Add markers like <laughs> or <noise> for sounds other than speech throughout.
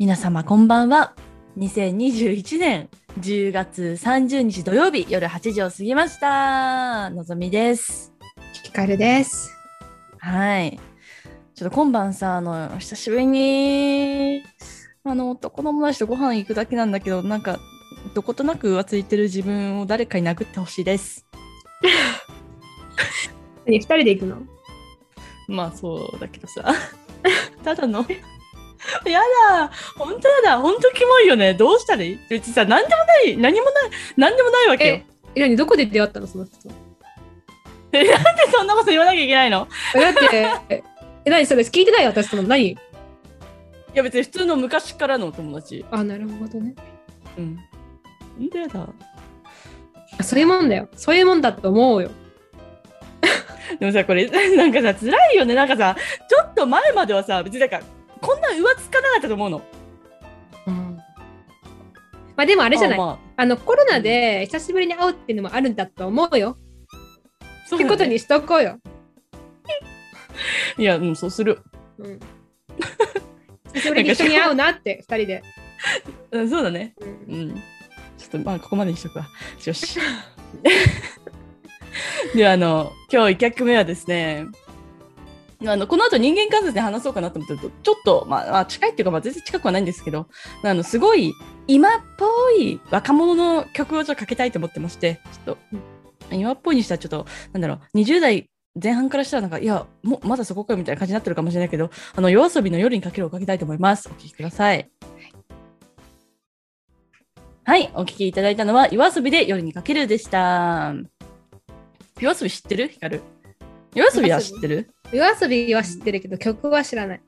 皆様こんばんは。2021年10月30日土曜日夜8時を過ぎました。のぞみです。ひかるです。はい。ちょっと今晩さ、あの、久しぶりに、あの、男の友達とご飯行くだけなんだけど、なんか、どことなく浮ついてる自分を誰かに殴ってほしいです。<laughs> 何二人で行くの？まあそうだけどさ。<laughs> ただの。<laughs> やだ。本当やだ。本当キモいよね。どうしたらいい？別にさ何でもない。何もない。何でもないわけよ。え、え何？どこで出会ったの？その人。<laughs> えなんでそんなこと言わなきゃいけないの？えだって、え、何？それ聞いてないよ私その何？いや別に普通の昔からのお友達。あ、なるほどね。うん。本当やだ。あそういうもんだよ。そういうもんだと思うよ。でもさこれ <laughs> なんかさ辛いよね。なんかさちょっと前まではさ別になんかこんな浮つかなかったと思うのうん。まあでもあれじゃない。あ,、まあの、コロナで久しぶりに会うっていうのもあるんだと思うよ。そうだねってことにしとこうよ。いやうんそうするうん。久しぶりに一緒に会うなって、二人で。<laughs> うんそうだねうんうん。ちょっとまあここまでにしとくわ。<laughs> よし。ではあの今日1曲目はですねあのこの後人間観察で話そうかなと思ってるとちょっと、まあ、近いっていうか、まあ、全然近くはないんですけどあのすごい今っぽい若者の曲をちょっとかけたいと思ってましてちょっと今っぽいにしたらちょっとなんだろう20代前半からしたらなんかいやもまだそこかよみたいな感じになってるかもしれないけどあの夜遊びの夜にかけるをかけたいと思いますお聴きくださいはい、お聞きいただいたのは、夜遊びで夜にかけるでした。夜遊び知ってる？ヒカル。夜遊びは知ってる？夜遊びは知ってるけど、曲は知らない。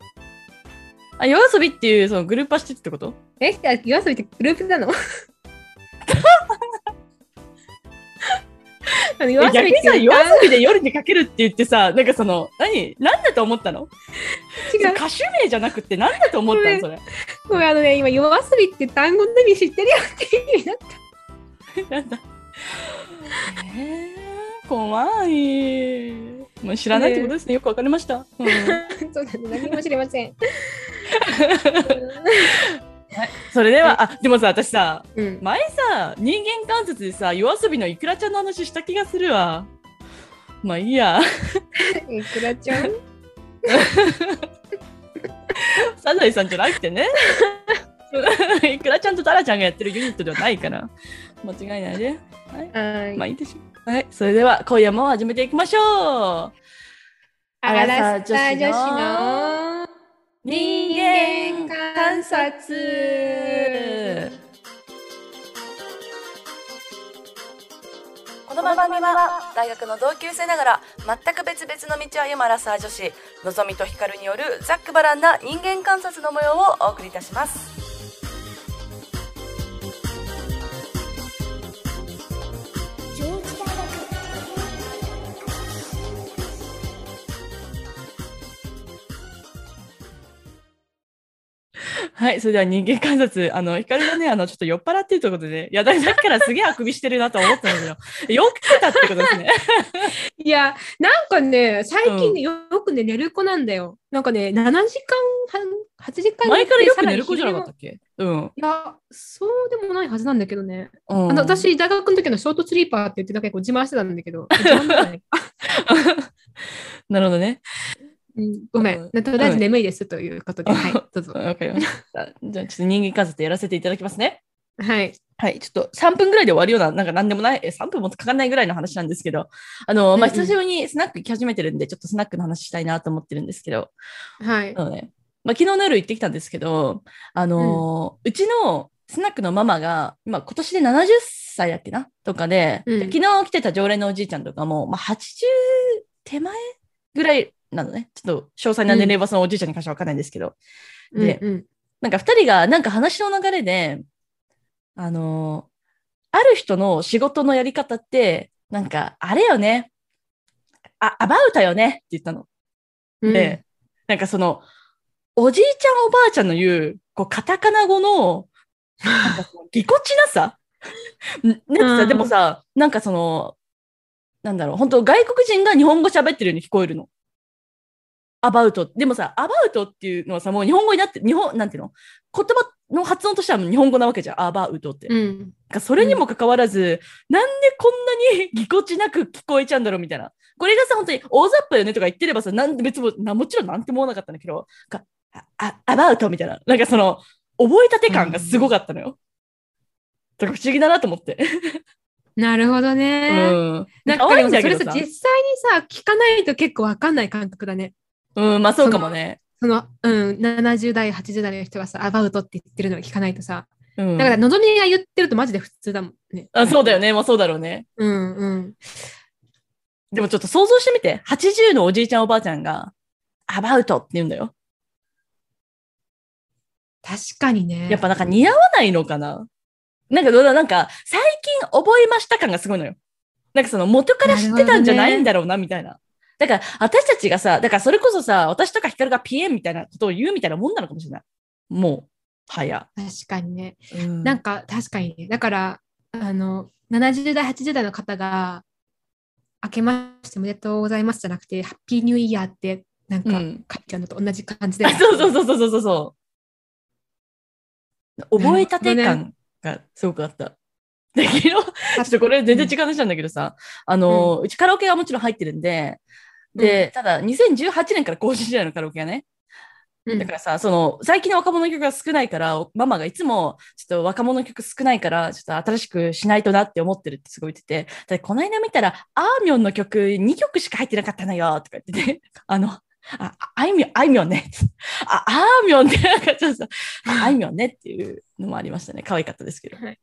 あ、夜遊びっていうそのグループは知ってるってこと？えあ夜遊びってグループなの？<laughs> 逆にさ、夜遊びで夜にかけるって言ってさ、なんかその、何？何だと思ったの？違う。歌手名じゃなくて何だと思ったの？それ。ごめんあのね、今、夜遊びって単語の意味知ってるよって意味だっ <laughs> なんだ。えー、怖い。もう知らないってことですね。よくわかりました。うんた。<laughs> そうだね、何も知りません。<laughs> それでは、あ、でもさ、私さ、うん。前さ人間観察でさ夜遊びのいくらちゃんの話した気がするわまあいいや <laughs> いくらちゃん？サザエさんじゃなくてねいくらちゃんとタラちゃんがやってるユニットではないから間違いないで、はい、はい。まあいいでしょうはいそれでは今夜も始めていきましょう。アラサー女子の人間観察。この番組は大学の同級生ながら全く別々の道を歩むアラサー女子のぞみとひかるによるざっくばらんな人間観察の模様をお送りいたしますはい、それでは人間観察、あの、ひかるがね、あの、ちょっと酔っ払ってるということで、いや、だからすげえあくびしてるなと思ったんですよ。<laughs> よく来たってことですね。<laughs> いや、なんかね、最近ね、よくね、寝る子なんだよ。なんかね、7時間半、8時間前からよく寝る子じゃなかったっけ？うん。いや、そうでもないはずなんだけどね。うんあの私、大学の時のショートスリーパーって言ってだけこう自慢してたんだけど、<laughs> なるほどね。うんごめうんん。とりあえず眠いですということで、はい、<laughs> どうぞ。わかりました。じゃあ、ちょっと人間観察やらせていただきますね。はい。はい、ちょっと3分ぐらいで終わるような、なんか何でもない、え3分もかかんないぐらいの話なんですけど、あの、まあ、うんうん久しぶりにスナック行き始めてるんで、ちょっとスナックの話したいなと思ってるんですけど、はい。なので、まあ、昨日の夜行ってきたんですけど、あのーうちのスナックのママが、今今年で70歳だっけな？とかで、うん昨日来てた常連のおじいちゃんとかも、まあ、80手前ぐらいなのね。ちょっと詳細な年齢はそのおじいちゃんに関しては分かんないんですけど、でうんうんなんか二人がなんか話の流れで、あのーある人の仕事のやり方って、なんか、あれよね。あ、アバウタよねって言ったの。うんで、なんかその、おじいちゃんおばあちゃんの言う、こう、カタカナ語の、なんかそのぎこちなさん <laughs> なんかさ、うんでもさ、なんかその、なんだろう、本当外国人が日本語喋ってるように聞こえるの。アバウト。でもさ、アバウトっていうのはさ、もう日本語になって、日本、なんていうの？言葉の発音としては日本語なわけじゃん、アバウトって。うん。なんかそれにもかかわらず、なんでこんなにぎこちなく聞こえちゃうんだろうみたいな。これがさ、本当に大雑把よねとか言ってればさ、なんで別もな、もちろんなんても思わなかったんだけど、かあ、あアバウトみたいな。なんかその、覚えたて感がすごかったのよ。だから不思議だなと思って。なるほどうね。ん。なんかでもさ、それさ、実際にさ、聞かないと結構わかんない感覚だね。うん、まあそうかもね。その、うん、70代、80代の人がさ、アバウトって言ってるのを聞かないとさ、うん。だから、のぞみが言ってるとマジで普通だもんね。あそうだよね。まあそうだろうね。うんうん。でもちょっと想像してみて。80のおじいちゃんおばあちゃんが、アバウトって言うんだよ。確かにね。やっぱなんか似合わないのかななんかどうだ、なんか最近覚えました感がすごいのよ。なんかその元から知ってたんじゃないんだろうな、みたいな。だから私たちがさ、だからそれこそさ、私とかヒカルがピエンみたいなことを言うみたいなもんなのかもしれない。もう、はや。確かにね。うんなんか確かにね。だから、あの、70代、80代の方が、明けましておめでとうございますじゃなくて、ハッピーニューイヤーって、なんか、うん書いちゃうのと同じ感じで。うそうそうそうそうそうそう。覚えたて感がすごくあった。で、昨日、ちょっとこれ全然違う話なんだけどさ、あの、うちカラオケがもちろん入ってるんで、で、ただ2018年から更新時代のカラオケがね、うんだからさ、その、最近の若者の曲が少ないから、ママがいつも、ちょっと若者の曲少ないから、ちょっと新しくしないとなって思ってるってすごい言ってて、でこの間見たら、あーみょんの曲2曲しか入ってなかったのよ、とか言ってて、<laughs> あの、あ、あいみょん、あいみょんね。あ、あーみょんってなんかちょっとさ、ああいみょんねっていうのもありましたね。可愛かったですけど。はい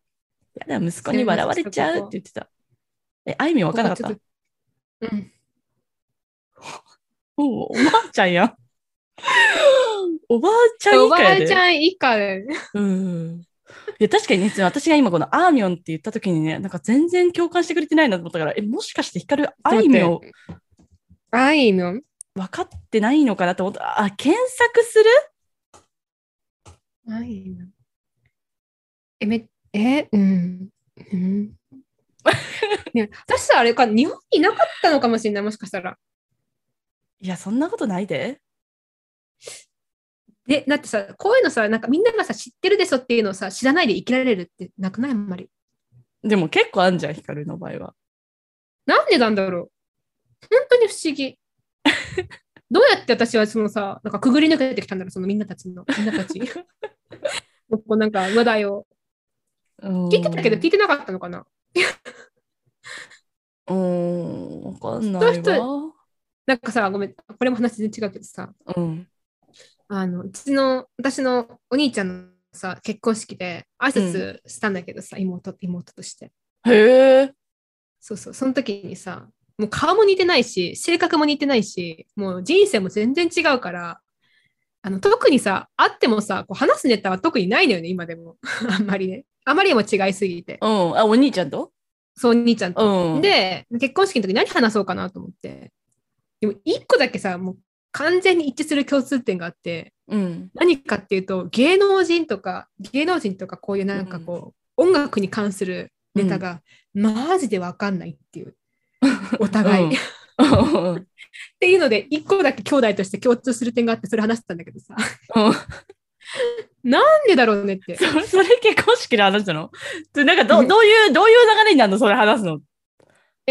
やだ、息子に笑われちゃうって言ってた。え、あいみょんわからなかった？うん。おおばあちゃんやん。<laughs> おばあちゃんおば以下やで。あちゃん以下で。うん。いや、確かにね、私が今このあーみょんって言った時にね、なんか全然共感してくれてないなと思ったから、え、もしかしてヒカルあいみょんあいみょん？分かってないのかなと思った。あ、検索する？あいみょん。え、め、え、うん。うん。<laughs> ね、私さ、あれか、日本にいなかったのかもしれない、もしかしたら。いや、そんなことないで。で、だってさ、こういうのさ、なんかみんながさ、知ってるでしょっていうのをさ、知らないで生きられるってなくない？あんまり。でも結構あんじゃん、ヒカルの場合は。なんでなんだろう？本当に不思議。<laughs> どうやって私はそのさ、なんかくぐり抜けてきたんだろう、そのみんなたちの、みんなたち。<laughs> こうなんか話題を。聞いてたけど聞いてなかったのかな？うーん、わかんないわ。なんかさ、ごめん、これも話全然違うけどさ、うん。あの、うちの、私のお兄ちゃんのさ、結婚式で挨拶したんだけどさ、妹、妹として。へえ。そうそう、その時にさ、もう顔も似てないし、性格も似てないし、もう人生も全然違うから、あの特にさ、会ってもさ、こう話すネタは特にないのよね、今でも。<laughs> あんまりね。あまりにも違いすぎて。うん。あ、お兄ちゃんと？そう、お兄ちゃんと。うん。、で、結婚式の時何話そうかなと思って。でも、一個だけさ、もう完全に一致する共通点があって、うん。何かっていうと、芸能人とか、芸能人とかこういうなんかこう、音楽に関するネタが、マジでわかんないっていう。<laughs> お互い。うんっていうので、一個だけ兄弟として共通する点があって、それ話してたんだけどさ、うん。なんでだろうねって。それ、結婚式の話なの？でなんかど、うんどういう、どういう流れになるの？それ話すの。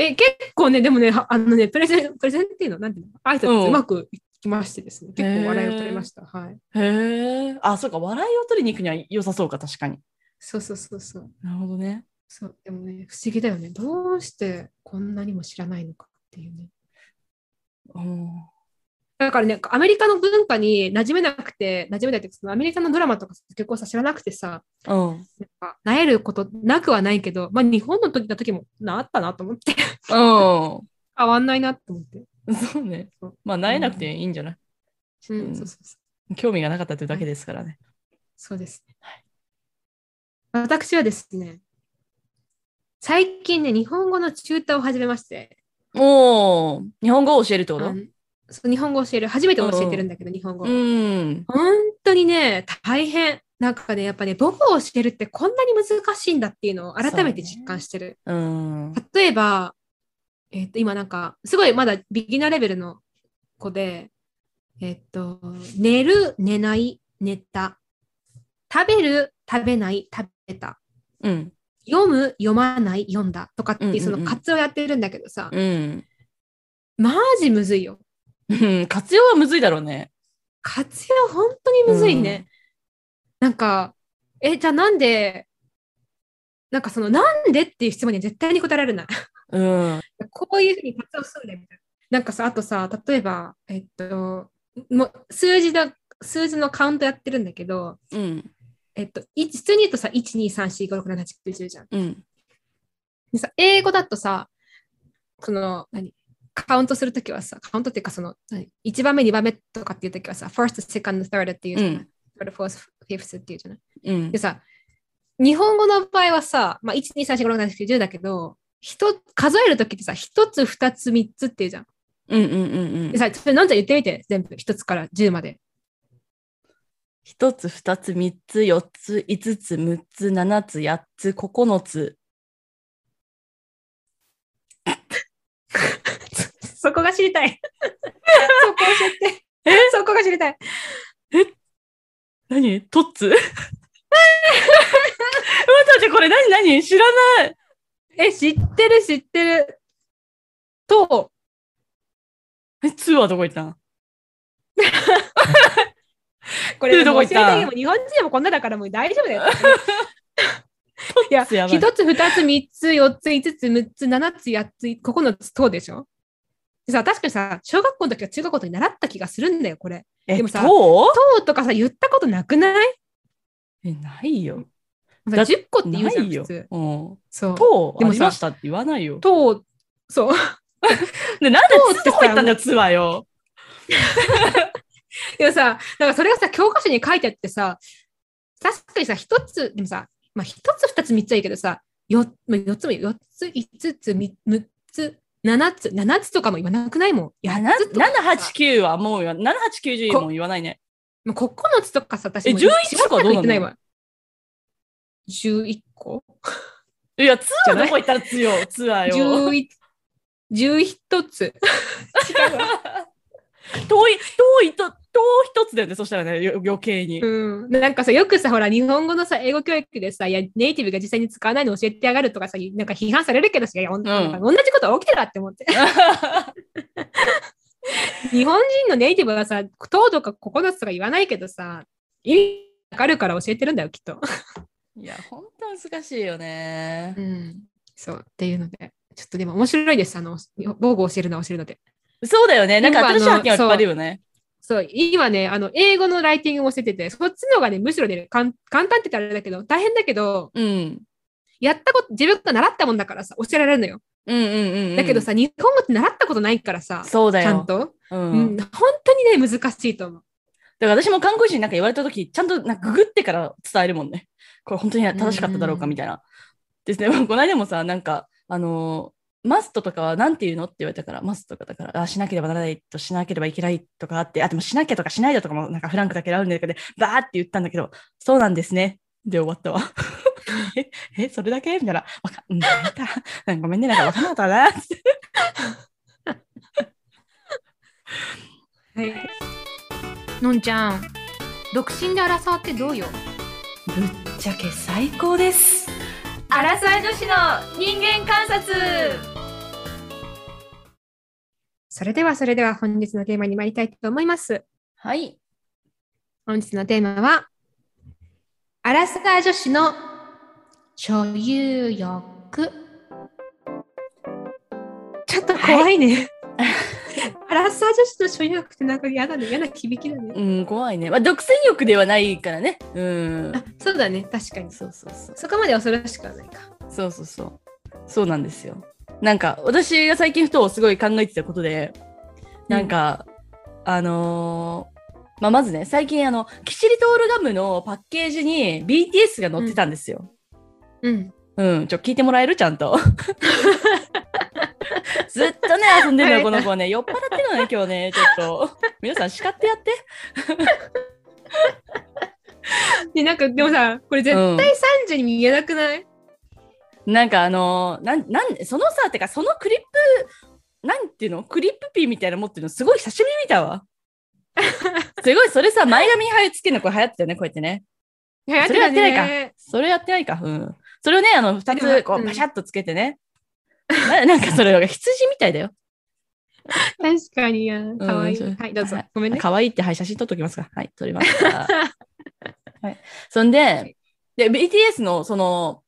え、結構ね、でもね、はあのね、プレゼン、プレゼンっていうの、なんていうの？挨うん拶うまくいきましてですね、結構笑いを取れました。はい。へえ。あ、そうか。笑いを取りに行くには良さそうか、確かに。そうそうそうそう。なるほどね。そう、でもね、不思議だよね。どうしてこんなにも知らないのかっていうね。うん。だからね、アメリカの文化に馴染めなくて、馴染めないってアメリカのドラマとか結構さ、知らなくてさ、うん。なんか、なえることなくはないけど、まあ日本の時の時もなあったなと思って、う変わんないなと思って。ん。そうね。まあ、なえなくていいんじゃない、うん、うんそうそうそう。興味がなかったというだけですからね。そうですね。私はですね、最近ね、日本語のチューターを始めまして、おー、日本語を教えるってこと？あのそう日本語を教える、初めて教えてるんだけど、日本語。うん。本当にね、大変。なんかね、やっぱね、母語を教えるってこんなに難しいんだっていうのを改めて実感してる。うん。例えば、えっと今なんか、すごいまだビギナーレベルの子で、えっと、寝る、寝ない、寝た。食べる、食べない、食べた。うん。読む、読まない、読んだとかっていう、うんうんうんその活用やってるんだけどさ、うん。マジむずいよ。うん活用はむずいだろうね。活用本当にむずいね。なんか、え、じゃあなんで、なんかその、なんでっていう質問には絶対に答えられない。うん。<laughs> こういうふうに活用するんだよみたいな。なんかさ、あとさ、例えば、えっと、もう数字だ、数字のカウントやってるんだけど、うん。えっと、い普通に言うとさ、1、2、3、4、5、6、7、8、9、10じゃん。うん。でさ、英語だとさ、その、何？カウントするときはさ、カウントっていうか、その、何1番目、2番目とかっていうときはさ、first, second, third っていうじゃない、third, fourth, fifth っていうじゃない？うんで。さ、日本語の場合はさ、まあ、1、2、3、4、5、6、7、8、9、10だけど、数えるときってさ、1つ、2つ、3つっていうじゃん。うんうんうんうんで。さ、それなんじゃ言ってみて、全部、1つから10まで。一つ、二つ、三つ、四つ、五つ、六つ、七つ、八つ、九つ。そこが知りたい。そこ教えて。そこが知りたい。何？トッツ？待ってこれ何？何？知らない。え、知ってる、知ってる。と、え、ツーはどこ行ったん？<laughs> これ、どこ行った？日本人でもこんなだからもう大丈夫だよ。<laughs> いや、一つ、二つ、三つ、四つ、五つ、六つ、七つ、八つ、九つ、とでしょ？でさ、確かにさ、小学校の時は中学校の時に習った気がするんだよ、これ。え、でもさとととかさ、言ったことなくない？え、ないよ。さだ ?10 個って言うじゃん、よ普通。。うん。そう。と、でもましたって言わないよ。と、そう。<laughs> で、なんでとツーどこ行ったんだよ、ツーはよ。<laughs> でもさ、なんかそれがさ、教科書に書いてあってさ、確かにさ、一つ、でもさ、まあ一つ二つ三つはいいけどさ、よまあ四つも四つ、五つ、み六つ、七つ、七つとかも言わなくないもん。いや、八なつとかさ7、8、9はもうよ。7、8、9、10も言わないね。もう九つとかさ、私えも11とかはどうなの言ってないわ。十一個？いや、ツーじゃない？はどこ行ったらツーよ、ツーはよ。十一、十一つ。違うわ。遠い、遠いと、遠一つだよね、そしたらね、よ余計に。うん、なんかさ、よくさ、ほら、日本語のさ、英語教育でさ、いや、ネイティブが実際に使わないの教えてやがるとかさ、なんか批判されるけどさ、いや、ほん同じことは起きてるわって思って。<laughs> 日本人のネイティブはさ、糖とか9つとか言わないけどさ、意味わかるから教えてるんだよ、きっと。<laughs> いや、本当難しいよね。うん。そう、っていうので、ちょっとでも面白いです。あの、防具を教えるのは教えるので。そうだよね。なんか今あの新しい発見はいっぱいあるよね。そう、今ね、あの、英語のライティングも教えてて、そっちの方がね、むしろね、簡単って言ったらあれだけど、大変だけど、うん。やったこと、自分が習ったもんだからさ、教えられるのよ。うんうんうんうん。だけどさ、日本語って習ったことないからさ、そうだよ。ちゃんと、うん。うん、本当にね、難しいと思う。だから私も看護師になんか言われたとき、ちゃんとなんかググってから伝えるもんね。これ本当に正しかっただろうかみたいな。ですね。<laughs> この間もさ、なんか、あのーマストとかは何て言うの？って言われたから、マストとかだから、あ、しなければならないとしなければいけないとかあって、あ、でもしなきゃとかしないだとかもなんかフランクだけあるんだけど、バーって言ったんだけど、そうなんですね。で終わったわ。え、え、それだけ？みたいな。わかんない。なんかごめんね、なんかわかんなかったな。はい。のんちゃん、独身で争ってどうよ？ぶっちゃけ最高です。アラサー女子の人間観察それではそれでは本日のテーマに参りたいと思います。はい。本日のテーマは、アラサー女子の所有欲。ちょっと怖いね。アラサー女子の所有欲ってなんか嫌だね。嫌な響きだね。うん、怖いね。まあ、独占欲ではないからね。うん。あそうだね。確かに。そうそうそう。そこまで恐ろしくはないか。そうそうそう。そうなんですよ。なんか、私が最近ふとすごい考えてたことで、なんか、あのーまあ、まずね、最近あの、キシリトールガムのパッケージに BTS が載ってたんですよ。うん。うん、ちょ、聞いてもらえる？ちゃんと。<laughs> ずっとね、遊んでるの、この子ね。酔っ払ってるのね、今日ね、ちょっと。皆さん叱ってやって。<laughs> で、なんか、でもさ、これ絶うん対3時に見えなくない、なんかあのーなん、なん、そのさ、てかそのクリップ、なんていうの？クリップピーみたいなの持ってるのすごい久しぶりに見たわ。<laughs> すごい、それさ、前髪に貼り付けるのこれ流行ってたよね、こうやってね。流行ってそれやたってないかね。それやってないか。うん。それをね、あの、二でもつ、こう、うんパシャッとつけてね。ななんかそれ、羊みたいだよ。確かにや。かわいい。うんはい、どうぞはい。ごめんね。可愛いって、はい、写真撮っておきますか。はい、撮りました。はい。そんで、で、BTS の、その、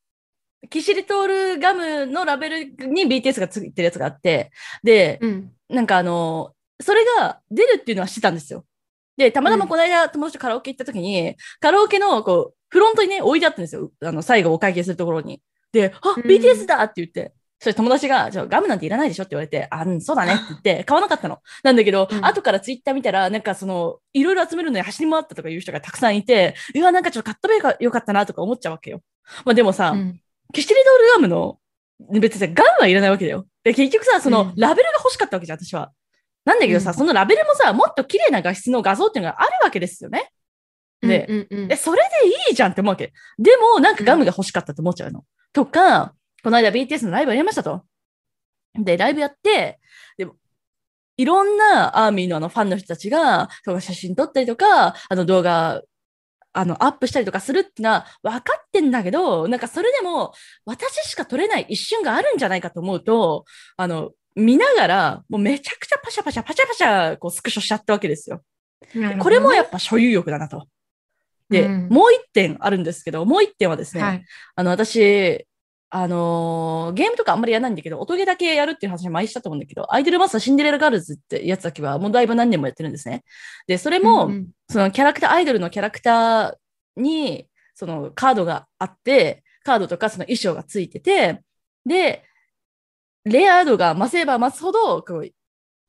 キシリトールガムのラベルに BTS がついてるやつがあって、で、うん。なんかあの、それが出るっていうのは知ってたんですよ。で、たまたまこの間友達とカラオケ行った時に、カラオケのこう、フロントにね、置いてあったんですよ。あの、最後お会計するところに。で、あ、うん BTS だって言って、それ友達が、じゃあガムなんていらないでしょって言われて、あ、うん、そうだねって言って、買わなかったの。なんだけど、うん後からツイッター見たら、なんかその、いろいろ集めるのに走り回ったとかいう人がたくさんいて、うわ、なんかちょっと買っとべばよかったなとか思っちゃうわけよ。まあでもさ、うんキシリトールガムの、別にさ、ガムはいらないわけだよ。で、結局さ、その、うんラベルが欲しかったわけじゃん、私は。なんだけどさ、うんそのラベルもさ、もっと綺麗な画質の画像っていうのがあるわけですよね。で、うんうんうんえ、それでいいじゃんって思うわけ。でも、なんかガムが欲しかったって思っちゃうの。とか、この間 BTS のライブやりましたと。で、ライブやって、でも、いろんなアーミーのあのファンの人たちが、とか写真撮ったりとか、あの動画、あの、アップしたりとかするってのは分かってんだけど、なんかそれでも、私しか撮れない一瞬があるんじゃないかと思うと、あの、見ながら、もうめちゃくちゃパシャパシャ、パシャパシャ、こう、スクショしちゃったわけですよ。これもやっぱ所有欲だなと。で、うんもう一点あるんですけど、もう一点はですね、はい。あの、私、あのーゲームとかあんまりやらないんだけど、音ゲーだけやるっていう話は前にしたと思うんだけど、アイドルマスターシンデレラガールズってやつだけはもうだいぶ何年もやってるんですね。で、それも、うんうんそのキャラクター、アイドルのキャラクターに、そのカードがあって、カードとかその衣装がついてて、で、レア度が増せば増すほど、こう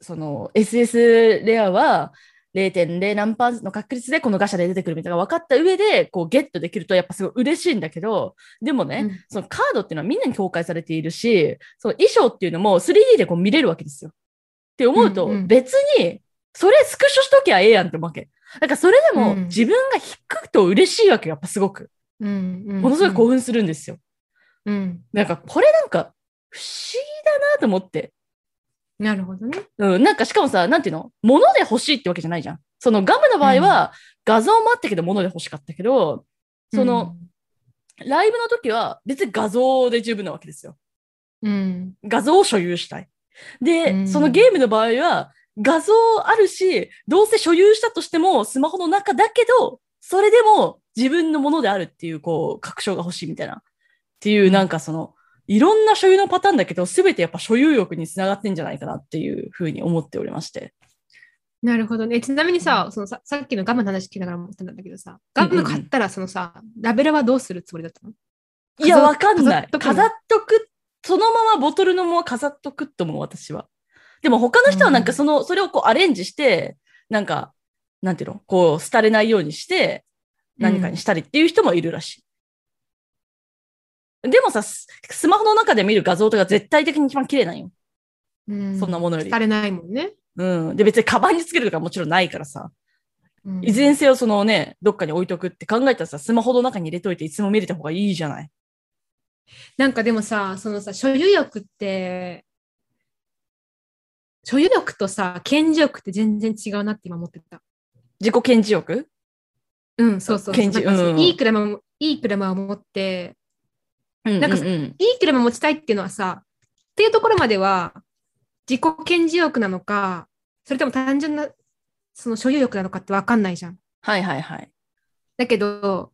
その SS レアは0.0何パーセントの確率でこのガシャで出てくるみたいな分かった上で、こうゲットできるとやっぱすごい嬉しいんだけど、でもね、うんそのカードっていうのはみんなに公開されているし、その衣装っていうのも 3D でこう見れるわけですよ。って思うと、うんうん別に、それスクショしときゃええやんって思うわけ。だからそれでもうん自分が引くと嬉しいわけよ、やっぱすごく。うんうんものすごい興奮するんですよ。うん。なんかこれなんか不思議だなと思って。なるほどね。うん、なんかしかもさ、なんていうの？物で欲しいってわけじゃないじゃん。そのガムの場合は画像もあったけど物で欲しかったけど、その、ライブの時は別に画像で十分なわけですよ。うん、画像を所有したい。で、うんそのゲームの場合は画像あるし、どうせ所有したとしてもスマホの中だけど、それでも自分のものであるっていう、こう、確証が欲しいみたいな。っていう、うんなんかその、いろんな所有のパターンだけど、すべてやっぱ所有欲につながってんじゃないかなっていうふうに思っておりまして。なるほどね。ちなみにさ、そのささっきのガムの話聞きながら思ったんだけどさ、ガム買ったらそのさ、ラベルはどうするつもりだったの？いや、飾わかんない。飾っとく。そのままボトルのまま飾っとくと思う、私は。でも他の人はなんかその、それをこうアレンジして、なんか、なんていうの？こう、廃れないようにして、何かにしたりっていう人もいるらしい。でもさ、ススマホの中で見る画像とか絶対的に一番綺麗なんよ。うんそんなものよりされないもんね。うん。で、別にカバンにつけるとかもちろんないからさ。うんいずれにせよそのね、どっかに置いとくって考えたらさ、スマホの中に入れといていつも見れた方がいいじゃない。なんかでもさ、そのさ、所有欲って、所有欲とさ、顕示欲って全然違うなって今思ってた。自己顕示欲？うん、そうそういい車も、いい車を持って、うんなんかいい車持ちたいっていうのはさ、っていうところまでは、自己顕示欲なのか、それとも単純な、その所有欲なのかってわかんないじゃん。はいはいはい。だけど、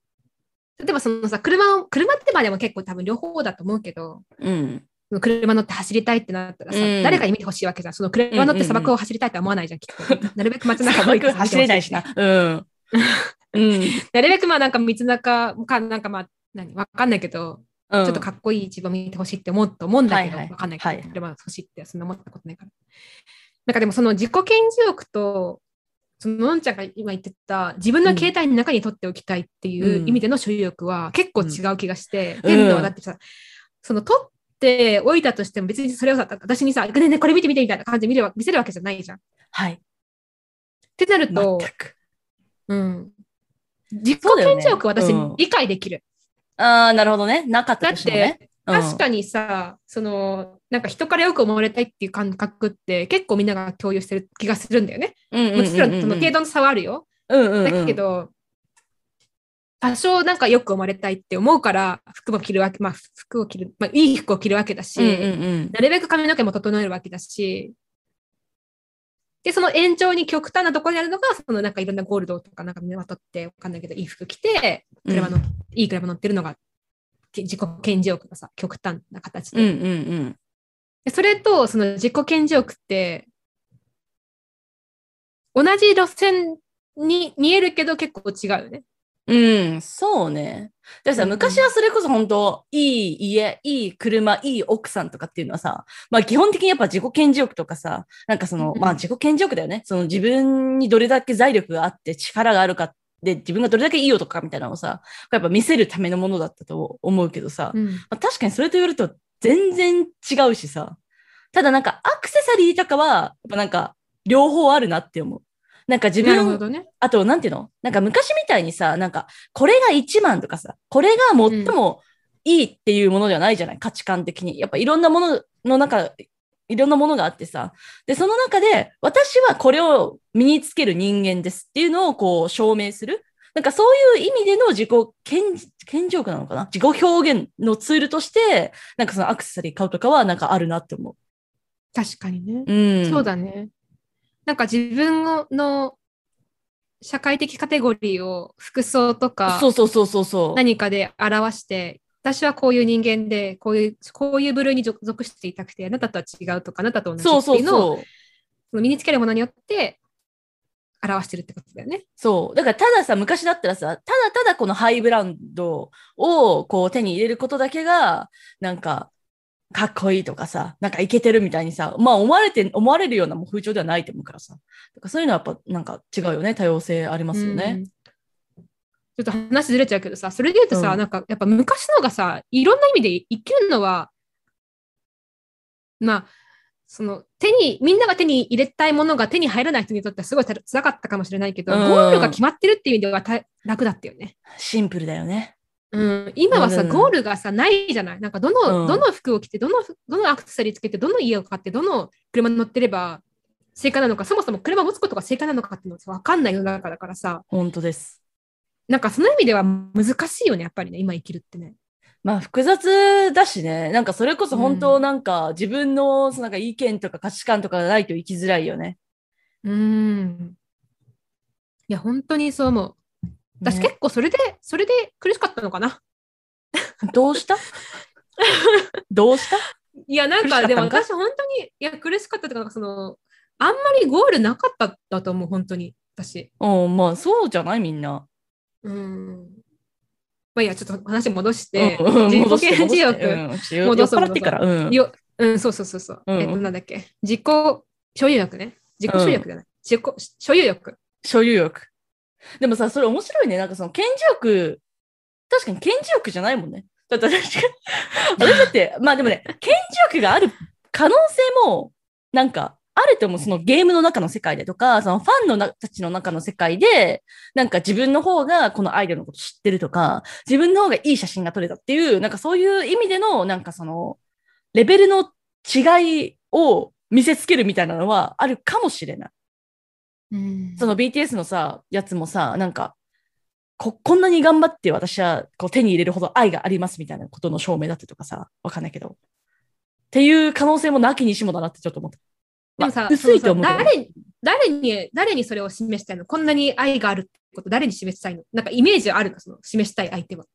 例えばそのさ、車を、車ってまでも結構多分両方だと思うけど、うん。車乗って走りたいってなったらさ、うん誰かに見てほしいわけじゃん。その車乗って砂漠を走りたいとは思わないじゃん、きっと。<laughs> なるべく街中砂漠走れないしな。うん。うん。<laughs> なるべくまあなんか道中か、なんかまあ、何、わかんないけど、ちょちょっとかっこいい自分を見てほしいって思うと思うんだけど、はいはいわかんないけど、はい車欲しいってそんな思ったことないから。なんかでもその自己顕示欲と、そののんちゃんが今言ってた自分の携帯の中に取っておきたいっていう意味での所有欲は結構違う気がして、うんだってさ、その取っておいたとしても別にそれをさ、私にさ、ねえねえこれ見てみてみたいな感じで見れば見せるわけじゃないじゃん。っはい。てなる全と、く。うん、自己顕示欲は私うん理解できる。ああ、なるほどね。なかっただっとして確かにさ、その、なんか人からよく思われたいっていう感覚って結構みんなが共有してる気がするんだよね。に。もちろんその程度の差はあるよ。うんうんうん、だけど、多少なんかよく思われたいって思うから服も着るわけ、まあ服を着る、まあいい服を着るわけだし、うんうんうん、なるべく髪の毛も整えるわけだし、で、その延長に極端なところにあるのが、そのなんかいろんなゴールドとかなんかまとってわかんないけど、いい服着て、車の、いい車乗ってるのが、け自己顕示欲がさ、極端な形で。うんうんうん。でそれと、その自己顕示欲って、同じ路線に見えるけど結構違うよね。うん、そうね。だからさ、昔はそれこそ本当、いい家、いい車、いい奥さんとかっていうのはさ、まあ基本的にやっぱ自己顕示欲とかさ、なんかその、まあ自己顕示欲だよね。その自分にどれだけ財力があって力があるかで、自分がどれだけいい男かみたいなのをさ、やっぱ見せるためのものだったと思うけどさ、うんまあ、確かにそれと言われると全然違うしさ。ただなんかアクセサリーとかは、やっぱなんか両方あるなって思う。なんか自分、ね。あとなんていうの？なんか昔みたいにさ、なんかこれが1万とかさ、これが最もいいっていうものではないじゃない？価値観的に。やっぱいろんなものの中、いろんなものがあってさ。で、その中で私はこれを身につける人間ですっていうのをこう証明する。なんかそういう意味での自己顕示顕示欲なのかな？自己表現のツールとして、なんかそのアクセサリー買うとかはなんかあるなって思確かにね。う。うん。そうだね。なんか自分の社会的カテゴリーを服装とかそうそうそうそうそう。何かで表して、私はこういう人間で、こういう、こういう部類に属属していたくて、あなたとは違うとか、あなたと同じっていうのを身につけるものによって表してるってことだよね。そう。だからたださ、昔だったらさ、ただただこのハイブランドをこう手に入れることだけが、なんか、かっこいいとかさ、なんかイケてるみたいにさ、まあ思われて、思われるようなもう風潮ではないと思うからさ。だからそういうのはやっぱなんか違うよね。多様性ありますよね。うんちょっと話ずれちゃうけどさ、それで言うとさ、うん。なんかやっぱ昔のがさ、いろんな意味で生きるのは、まあ、その手に、みんなが手に入れたいものが手に入らない人にとってはすごいつらかったかもしれないけど、うん。ゴールが決まってるっていう意味ではた楽だったよね。シンプルだよね。うん、今はさ、うん。ゴールがさ、ないじゃない？なんかどの、うん。どの服を着て、どの服、どのアクセサリーつけて、どの家を買って、どの車に乗ってれば正解なのか、そもそも車を持つことが正解なのかっていうのは分かんない世の中だからさ、本当です。なんかその意味では難しいよね、やっぱりね、今生きるってね。まあ複雑だしね。なんかそれこそ本うん当なんか自分のそのなんか意見とか価値観とかがないと生きづらいよね。うーん。いや、本当にそう思う。私ね結構それで、それで苦しかったのかな。<laughs> どうした？どうした？いや、なんかか、でも私本当に、いや、苦しかったとか、その、あんまりゴールなかったんだと思う、本当に、私。うん、まあそうじゃない？みんな。うん。まあいいや、ちょっと話戻して、うんうん自己戻して顕示欲。戻そうてから。うん。ようん、そうそうそうそう。うんえっと、なんだっけ？自己所有欲ね。自己所有欲じゃない？自己所有欲。所有欲。でもさ、それ面白いね。なんかその、顕示欲、確かに顕示欲じゃないもんね。だって私が、<laughs> 私だって、まあでもね、<laughs> 顕示欲がある可能性も、なんか、あると思う。そのゲームの中の世界でとか、そのファンのなたちの中の世界で、なんか自分の方がこのアイドルのこと知ってるとか、自分の方がいい写真が撮れたっていう、なんかそういう意味での、なんかその、レベルの違いを見せつけるみたいなのはあるかもしれない。うんその BTS のさ、やつもさ、なんか、こ、こんなに頑張って私はこう手に入れるほど愛がありますみたいなことの証明だったとかさ、わかんないけど。っていう可能性もなきにしもだなってちょっと思った。でもさ、まあ薄いと思う誰誰に、誰にそれを示したいの？こんなに愛があるってこと、誰に示したいの？なんかイメージあるの？その示したい相手は。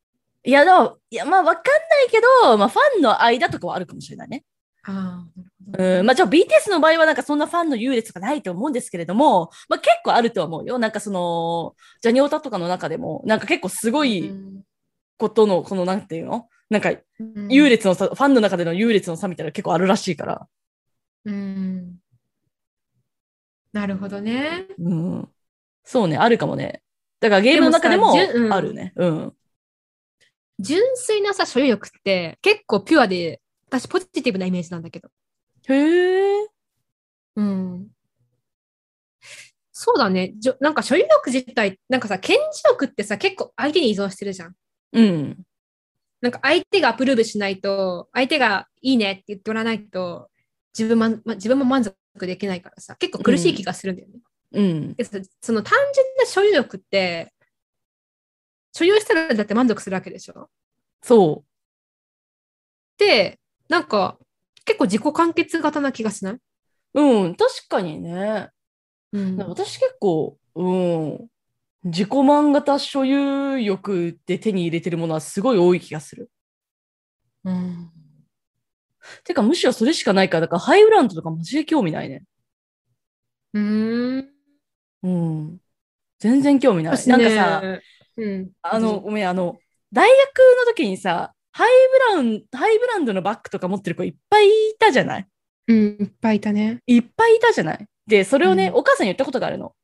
いや、でも、いや、まあわかんないけど、まあファンの間とかはあるかもしれないね。あ。うん、まあ、じゃあ BTS の場合はなんかそんなファンの優劣がないと思うんですけれども、まあ結構あるとは思うよ。なんかその、ジャニオタとかの中でも、なんか結構すごいうんことの、このなんていうの？なんかうん優劣の差、ファンの中での優劣の差みたいなの結構あるらしいから。うん。なるほどね。うん。そうね、あるかもね。だからゲームの中でもでもさじゅうんあるね。うん。純粋なさ、所有欲って結構ピュアで、私ポジティブなイメージなんだけど。へえ。うん。そうだね。じょなんか所有欲自体、なんかさ、顕示欲ってさ、結構相手に依存してるじゃん。うん。なんか相手がアプローブしないと、相手がいいねって言ってもらわないと、自分,、まま、自分も満足できないからさ、結構苦しい気がするんだよね。うん。でそその単純な所有欲って、所有したらだって満足するわけでしょ？そで、なんか結構自己完結型な気がしない、う。うん、確かにね。うん私結構、うん、自己満型所有欲で手に入れてるものはすごい多い気がする。うんてか、むしろそれしかないから、だからハイブランドとかマジで興味ないね。うーん。うん。全然興味ない。なんかさ、うん、あの、ごめん、あの、大学の時にさ、ハイブラウン、ハイブランドのバッグとか持ってる子いっぱいいたじゃない？うん、いっぱいいたね。いっぱいいたじゃない？で、それをね、うんお母さんに言ったことがあるの。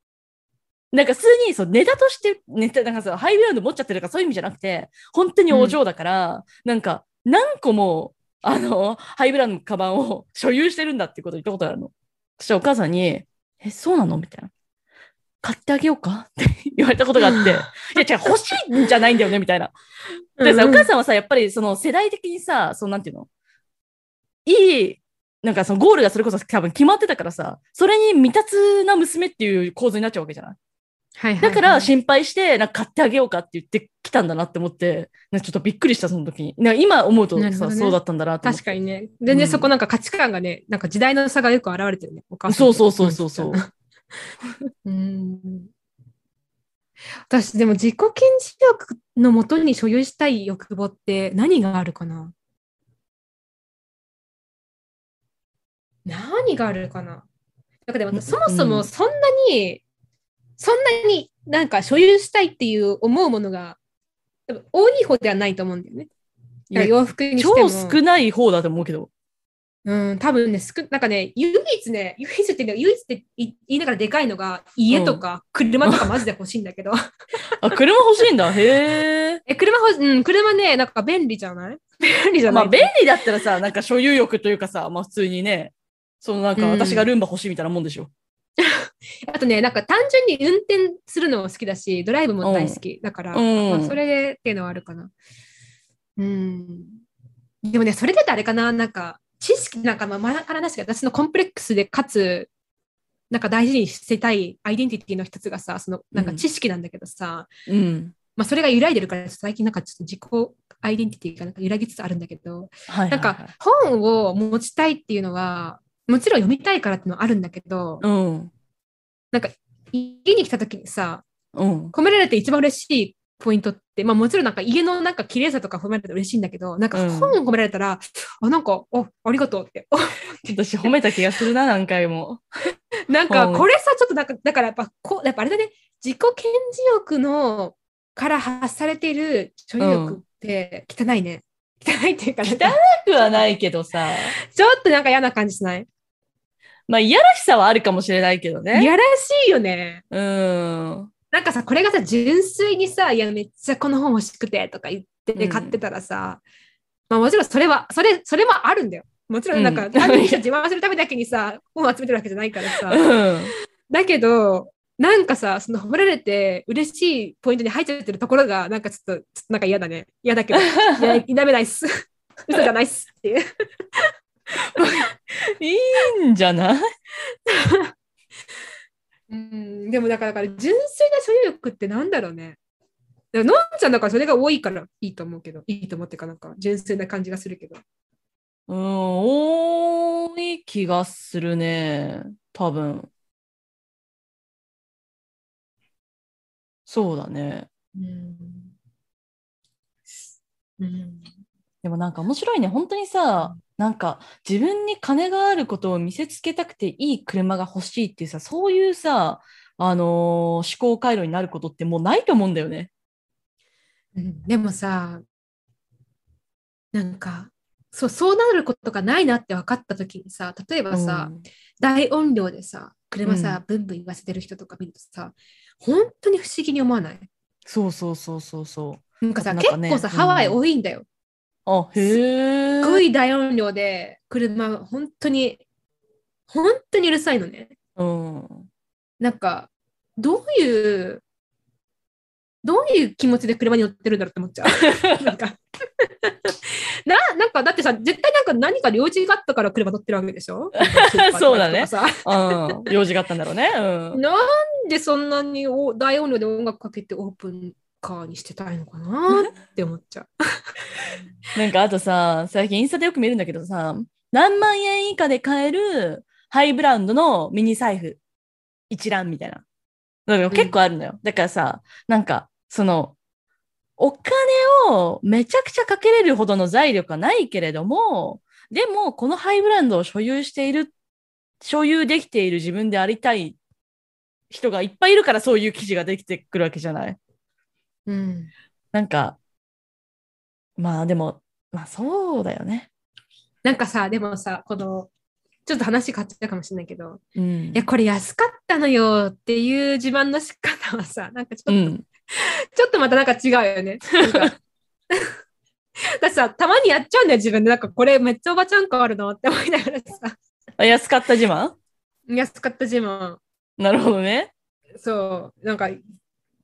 なんか普通にそうネタとして、ネタ、なんかさ、ハイブランド持っちゃってるとかそういう意味じゃなくて、本当にお嬢だから、なんか何個も、あの、ハイブランドのカバンを <laughs> 所有してるんだっていうことを言ったことがあるの。そしたらお母さんに、え、そうなのみたいな。買ってあげようか？<laughs> って言われたことがあって、いや、違う、欲しいんじゃないんだよね、みたいな。でさ、うんお母さんはさ、やっぱりその世代的にさ、そのなんていうの？いい、なんかそのゴールがそれこそ多分決まってたからさ、それに未達な娘っていう構図になっちゃうわけじゃない？はいはいはいだから心配して、なんか買ってあげようかって言ってきたんだなって思って、ちょっとびっくりした、その時に。な今思うとさ、ねそうだったんだなって。確かにね。全然そこなんか価値観がね、なんか時代の差がよく現れてるね。お母さんとそうそうそうそうそう。うん。私、でも自己顕示欲のもとに所有したい欲望って何があるかな？何があるかな？なんかでもそもそもそんなに、そんなになんか所有したいっていう思うものが多い方ではないと思うんだよね。洋服にして超も。少ない方だと思うけど。うん、多分ね、すくなんかね、唯一ね、唯一っていうの唯一って言いながらでかいのが、家とか車とかマジで欲しいんだけど。<laughs> あ、車欲しいんだ？へえ。<laughs> え、車欲し、うん、車ね、なんか便利じゃない？便利じゃない、まあ便利だったらさ、なんか所有欲というかさ、まあ普通にね、そのなんかうん私がルンバ欲しいみたいなもんでしょ。<laughs> あとね、なんか単純に運転するのも好きだし、ドライブも大好き。だから、うんまあ、それでっていうのはあるかな。うん。でもね、それだとあれかな、なんか、知識、なんかまあ前からなしが私のコンプレックスで、かつ、なんか大事にしてたいアイデンティティの一つがさ、そのなんか知識なんだけどさ、うん。まあそれが揺らいでるから、最近なんかちょっと自己アイデンティティがなんか揺らぎつつあるんだけど、はいはい、はい。なんか本を持ちたいっていうのは、もちろん読みたいからっていうのはあるんだけど、うん。なんか家に来た時にさ、うん。褒められて一番嬉しいポイントって、まあもちろんなんか家のなんか綺麗さとか褒められて嬉しいんだけど、なんかうん本褒められたら、あ、なんか、お、ありがとうって。<laughs> お私褒めた気がするな、何回も。なんか本 <laughs> これさ、ちょっとなんか、だからやっぱ、こうやっぱあれだね、自己顕示欲のから発されている所有欲って汚いね。汚いっていうか、なんかくはないけどさ、<laughs> ちょっとなんか嫌な感じしない？まあ、いやらしさはあるかもしれないけどね。いやらしいよね。うん。なんかさ、これがさ、純粋にさ、いや、めっちゃこの本欲しくてとか言ってうん買ってたらさ、まあもちろんそれは、それ、それはあるんだよ。もちろんなんか、うん自慢するためだけにさ、本を集めてるわけじゃないからさ。うん。だけど、なんかさ、その褒められて嬉しいポイントに入っちゃってるところが、なんかちょっと、ちょっとなんか嫌だね。嫌だけど、<laughs> 否めないっす。嘘じゃないっすっていう。<laughs> いいんじゃない？<laughs> うん、でもだから、だから純粋な所有欲ってなんだろうね。のんちゃんだからそれが多いからいいと思うけど、いいと思ってかなんか純粋な感じがするけど。うん、多い気がするね。多分。そうだね。うん。うん。でもなんか面白いね。本当にさ、なんか自分に金があることを見せつけたくていい車が欲しいっていうさ、そういうさ、あのー思考回路になることってもうないと思うんだよね。うんでもさ、なんか、そう、そうなることがないなって分かった時にさ、例えばさ、大音量でさ、車さ、ブンブン言わせてる人とか見るとさ、本当に不思議に思わない？そうそうそうそうそう。なんかさ、ね結構さ、うんハワイ多いんだよ。あ、へえ。すごい大音量で車、本当に、本当にうるさいのね。うん。なんか、どういう、どういう気持ちで車に乗ってるんだろうって思っちゃう。<laughs> なんか、か、だってさ、絶対なんか何か用事があったから車乗ってるわけでしょ？<laughs> そうだねうん。用事があったんだろうね。うん。なんでそんなにお大音量で音楽かけてオープンカーにしてたいのかな <laughs> って思っちゃう。なんかあとさ、最近インスタでよく見るんだけどさ、何万円以下で買えるハイブランドのミニ財布一覧みたいな。結構あるのよ。だからさ、なんか、その、お金をめちゃくちゃかけれるほどの財力はないけれども、でも、このハイブランドを所有している、所有できている自分でありたい人がいっぱいいるからそういう記事ができてくるわけじゃない？うん。なんか、まあでも、まあそうだよね。なんかさ、でもさ、この、ちょっと話変わっちゃうかもしれないけど、うんいや、これ安かったのよっていう自慢の仕方はさ、<laughs> なんかちょっと、うん。ちょっとまたなんか違うよね。<laughs> ださ、たまにやっちゃうんだよ、自分で。なんかこれめっちゃおばちゃん感あるなって思いながらさ、あ安かった自慢？安かった自慢。なるほどね。そう、なんか、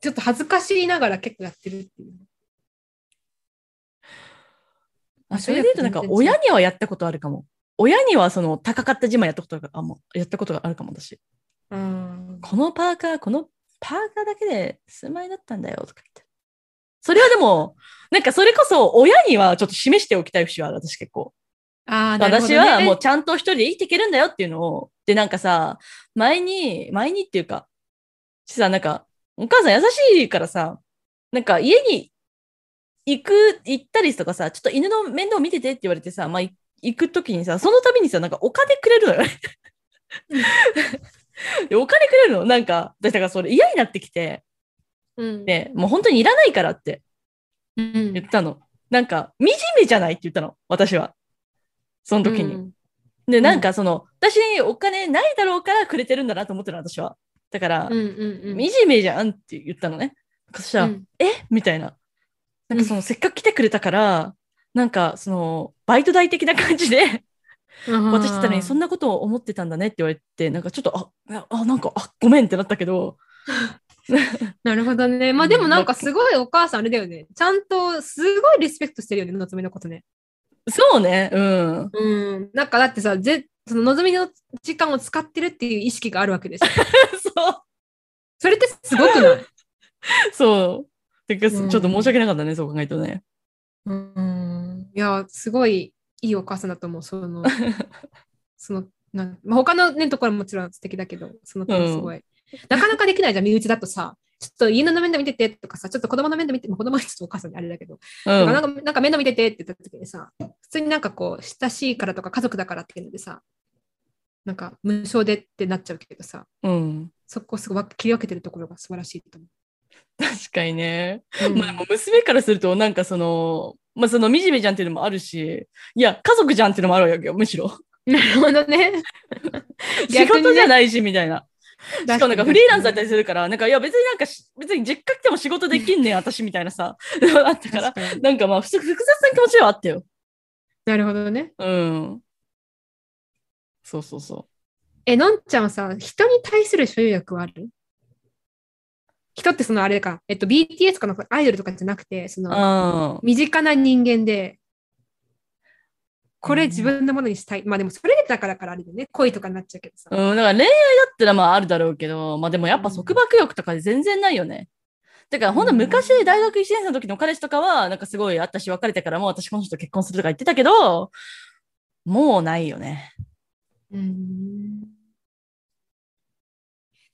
ちょっと恥ずかしいながら結構やってるっていう。あそれで言うとなんか親にはやったことあるかも。親にはその高かった自慢やったことがあもうやったことがあるかも私。うん。このパーカー、このパーカーだけで数万円だったんだよとか言って。それはでも、なんかそれこそ親にはちょっと示しておきたい節はある、私結構。ああ、なるほどね私はもうちゃんと一人で生きていけるんだよっていうのを、で、なんかさ、前に、前にっていうか、さ、なんか、お母さん優しいからさ、なんか家に行く、行ったりとかさ、ちょっと犬の面倒見ててって言われてさ、まあ、い行くときにさ、その度にさ、なんかお金くれるのよ <laughs> お金くれるのなんか、だからそれ嫌になってきて、うん。で、もう本当にいらないからってうん言ったの。なんか、惨めじゃないって言ったの、私は。その時に。うんで、なんかその、私にお金ないだろうからくれてるんだなと思ってるの、私は。だから、うんうんうん。惨めじゃんって言ったのね。そしたら、うんえ？みたいな。なんかその、せっかく来てくれたから、なんかその、バイト代的な感じで、渡してたのに、そんな。なことを思ってたんだねって言われて、なんかちょっと、あ、あ、なんか、あ、ごめんってなったけど、<laughs> なるほどね。まあでもなんかすごいお母さんあれだよね。ちゃんとすごいリスペクトしてるよね、のぞみのことね。そうね、うん。うん。なんかだってさ、ぜそののぞみの時間を使ってるっていう意識があるわけですよ。<laughs> それってすごくない？<laughs> そう。てか、ちうんょっと申し訳なかったね、そう考えるとね。うん。いや、すごいいいお母さんだと思う。その、<laughs> その、なんまあ、他のね、ところももちろん素敵だけど、その点すごい。なかなかできないじゃん、身内だとさ。ちょっと家の面倒見ててとかさ、ちょっと子供の面倒見て、まあ子供はちょっとお母さんにあれだけど、うん。なんかなんか面倒見ててって言った時にさ、普通になんかこう、親しいからとか家族だからっていうのでさ、なんか無償でってなっちゃうけどさ、うん。そこをすごい切り分けてるところが素晴らしいと思確かにね。う。うんまあ、でも娘からすると、なんかその、まあ、その惨めじゃんっていうのもあるし、いや、家族じゃんっていうのもあるわけよ、むしろ。なるほどね。<laughs> 仕事じゃい。ないし、みたいな。しかもなんかフリーランスだったりするから、なんか、いや、別になんかし、別に実家来ても仕事できんねん、私みたいなさ、<laughs> あったから、なんかまあ、複雑な気持ちはあったよ。なるほどね。うん。そうそうそえ、のんちゃんはさ、人に対する所有欲はある？人ってそのあれか、えっと、BTS とかのアイドルとかじゃなくて、そうん。の、身近な人間で、これ自分のものにしたい。まあでもそれだからからあれだよね。恋とかになっちゃうけどさ。うん、だから恋愛だったらまああるだろうけど、まあでもやっぱ束縛欲とかで全然ないよね。だからほんと昔大学1年生の時の彼氏とかはなんかすごいあったし別れてからも私この人と結婚するとか言ってたけど、もうないよね。うん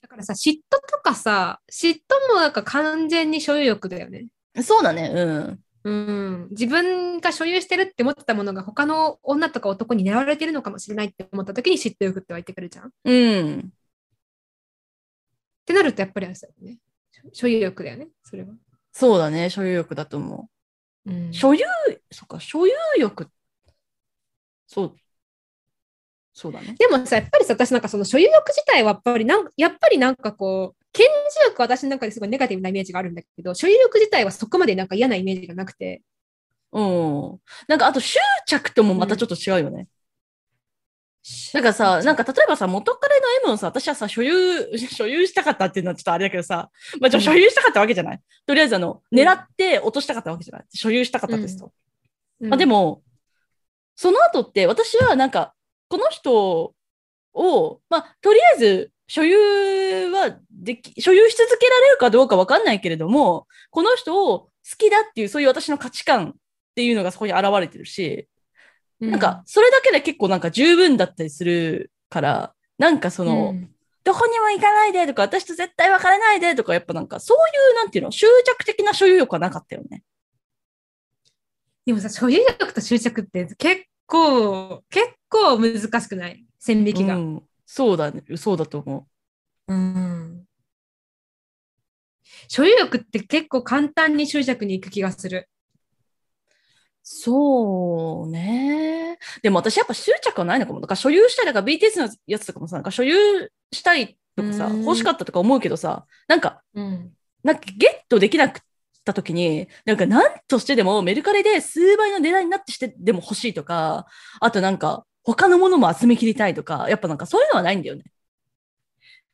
だからさ、嫉妬とかさ、嫉妬もなんか完全に所有欲だよね。そうだね、うん。うん、自分が所有してるって思ってたものが他の女とか男に狙われてるのかもしれないって思った時に嫉妬欲って湧いてくるじゃん。っうん。てなるとやっぱりあれだよね。所有欲だよね、それは。そうだね、所有欲だと思うんう。所有、そっか、所有欲。そう。そうだね。でもさ、やっぱりさ、私なんかその所有欲自体はやっぱりなんやっぱりなんかこう、顕示欲は私の中ですごいネガティブなイメージがあるんだけど、所有欲自体はそこまでなんか嫌なイメージがなくて、うん。なんかあと執着ともまたちょっと違うよね。なんかさ、なんか例えばさ、元彼の M をさ、私はさ、所有、<laughs> 所有したかったっていうのはちょっとあれだけどさ、まあ、じゃ所有したかったわけじゃない、とりあえずあの、うん狙って落としたかったわけじゃない？所有したかったですと。うんまあ、でも、その後って私はなんか、この人を、まあ、とりあえず所有はでき、所有し続けられるかどうかわかんないけれども、この人を好きだっていう、そういう私の価値観っていうのがそこに現れてるし、なんか、それだけで結構なんか十分だったりするから、なんかその、うんどこにも行かないでとか、私と絶対別れないでとか、やっぱなんか、そういう、なんていうの、執着的な所有欲はなかったよね。でもさ、所有欲と執着って結構、結構難しくない？線引きが。うん、そうだね、そうだと思うん所有欲って結構簡単に執着に行く気がする。う。そうね。でも私やっぱ執着はないのかも。だから所有したい、だから BTS のやつとかもさ、なんか所有したいとかさ、うん欲しかったとか思うけどさ、なんか、うん。なんかゲットできなかった時に、なんか何としてでもメルカリで数倍の値段になってしてでも欲しいとか、あとなんか他のものも集め切りたいとか、やっぱなんかそういうのはないんだよね。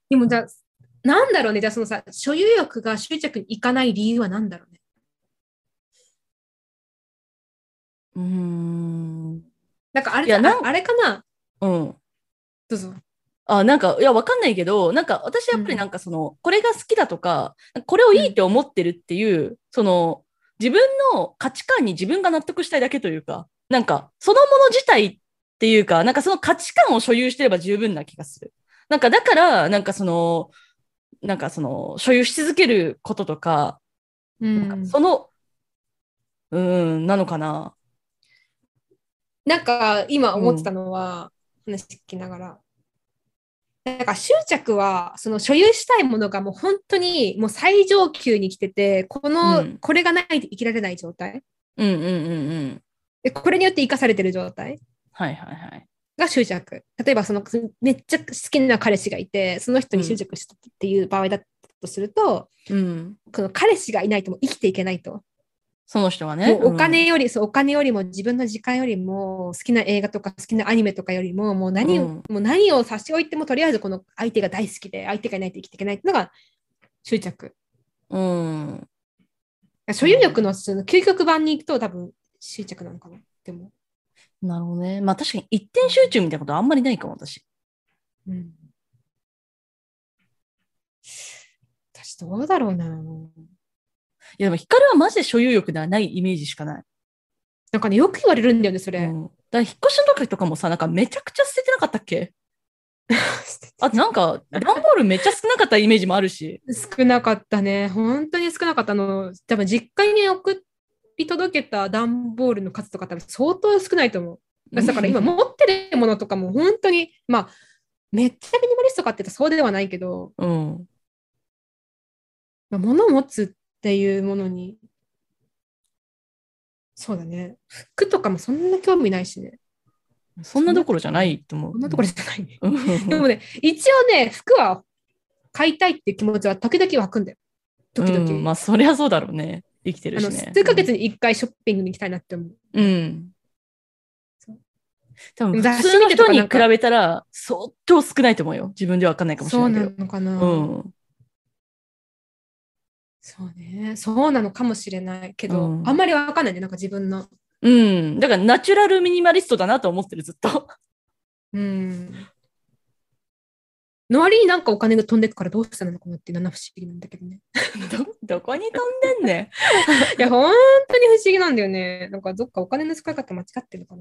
でもじゃあ、なんだろうね。じゃあそのさ、所有欲が執着に行かない理由は何だろうね。うーん。なんかあれあれかな？うん。どうぞ。あ、なんか、いや、わかんないけど、なんか、私やっぱりなんかその、これが好きだとか、これをいいって思ってるっていう、その、自分の価値観に自分が納得したいだけというか、なんか、そのもの自体っていうか、なんかその価値観を所有してれば十分な気がする。なんか、だから、なんかその、なんかその、所有し続けることとか、うなんかその、うーん、なのかな。なんか今思ってたのは、話聞きながら。なんか執着はその所有したいものがもう本当にもう最上級に来ててこの、うんこれがないと生きられない状態？うんうんうんうん。でこれによって生かされてる状態？はいはいはい。が執着例えばそのめっちゃ好きな彼氏がいてその人に執着したっていう場合だとすると、うん。この彼氏がいないともう生きていけないと、その人はね。お金より、そうお金よりも自分の時間よりも好きな映画とか好きなアニメとかよりももう何を、うんもう何を差し置いてもとりあえずこの相手が大好きで相手がいないと生きていけないっていうのが執着うん。うん。所有欲のその究極版に行くと多分執着なのかなでも、なるほどね。まあ確かに一点集中みたいなことあんまりないかも、私。うん、私どうだろうないやでも光はマジで所有欲ではないイメージしかない。なんかねよく言われるんだよねそれ、うん、だから引っ越しの時とかもさ、なんかめちゃくちゃ捨ててなかったっけ？<laughs> あとなんか、段ボールめっちゃ少なかったイメージもあるし。少なかったね。本当に少なかったあの。多分実家に送り届けた段ボールの数とか多分相当少ないと思う。だから今持ってるものとかも本当に、まあ、めっちゃミニマリストかって言ったらそうではないけど、うん。まあ、物を持つっていうものに、そうだね。服とかもそんな興味ないしね。そんなどころじゃないと思う。こんなところじゃないね。うんでもね、一応ね、服は買いたいっていう気持ちは時々湧くんだよ。時々。うんまあそりゃそうだろうね。生きてるしね。数ヶ月に一回ショッピングに行きたいなって思う。うん。そう多分雑誌普通の人に比べたら相当少ないと思うよ。自分では分かんないかもしれそうないけど。なのかな、うん。そうね。そうなのかもしれないけど、うんあんまりわかんないね。なんか自分の。うん。だからナチュラルミニマリストだなと思ってる、ずっと。うん。の割になんかお金が飛んでくからどうしたのかなっていうのは不思議なんだけどね。<laughs> ど、どこに飛んでんね <laughs> いや、本当に不思議なんだよね。なんかどっかお金の使い方間違ってるのか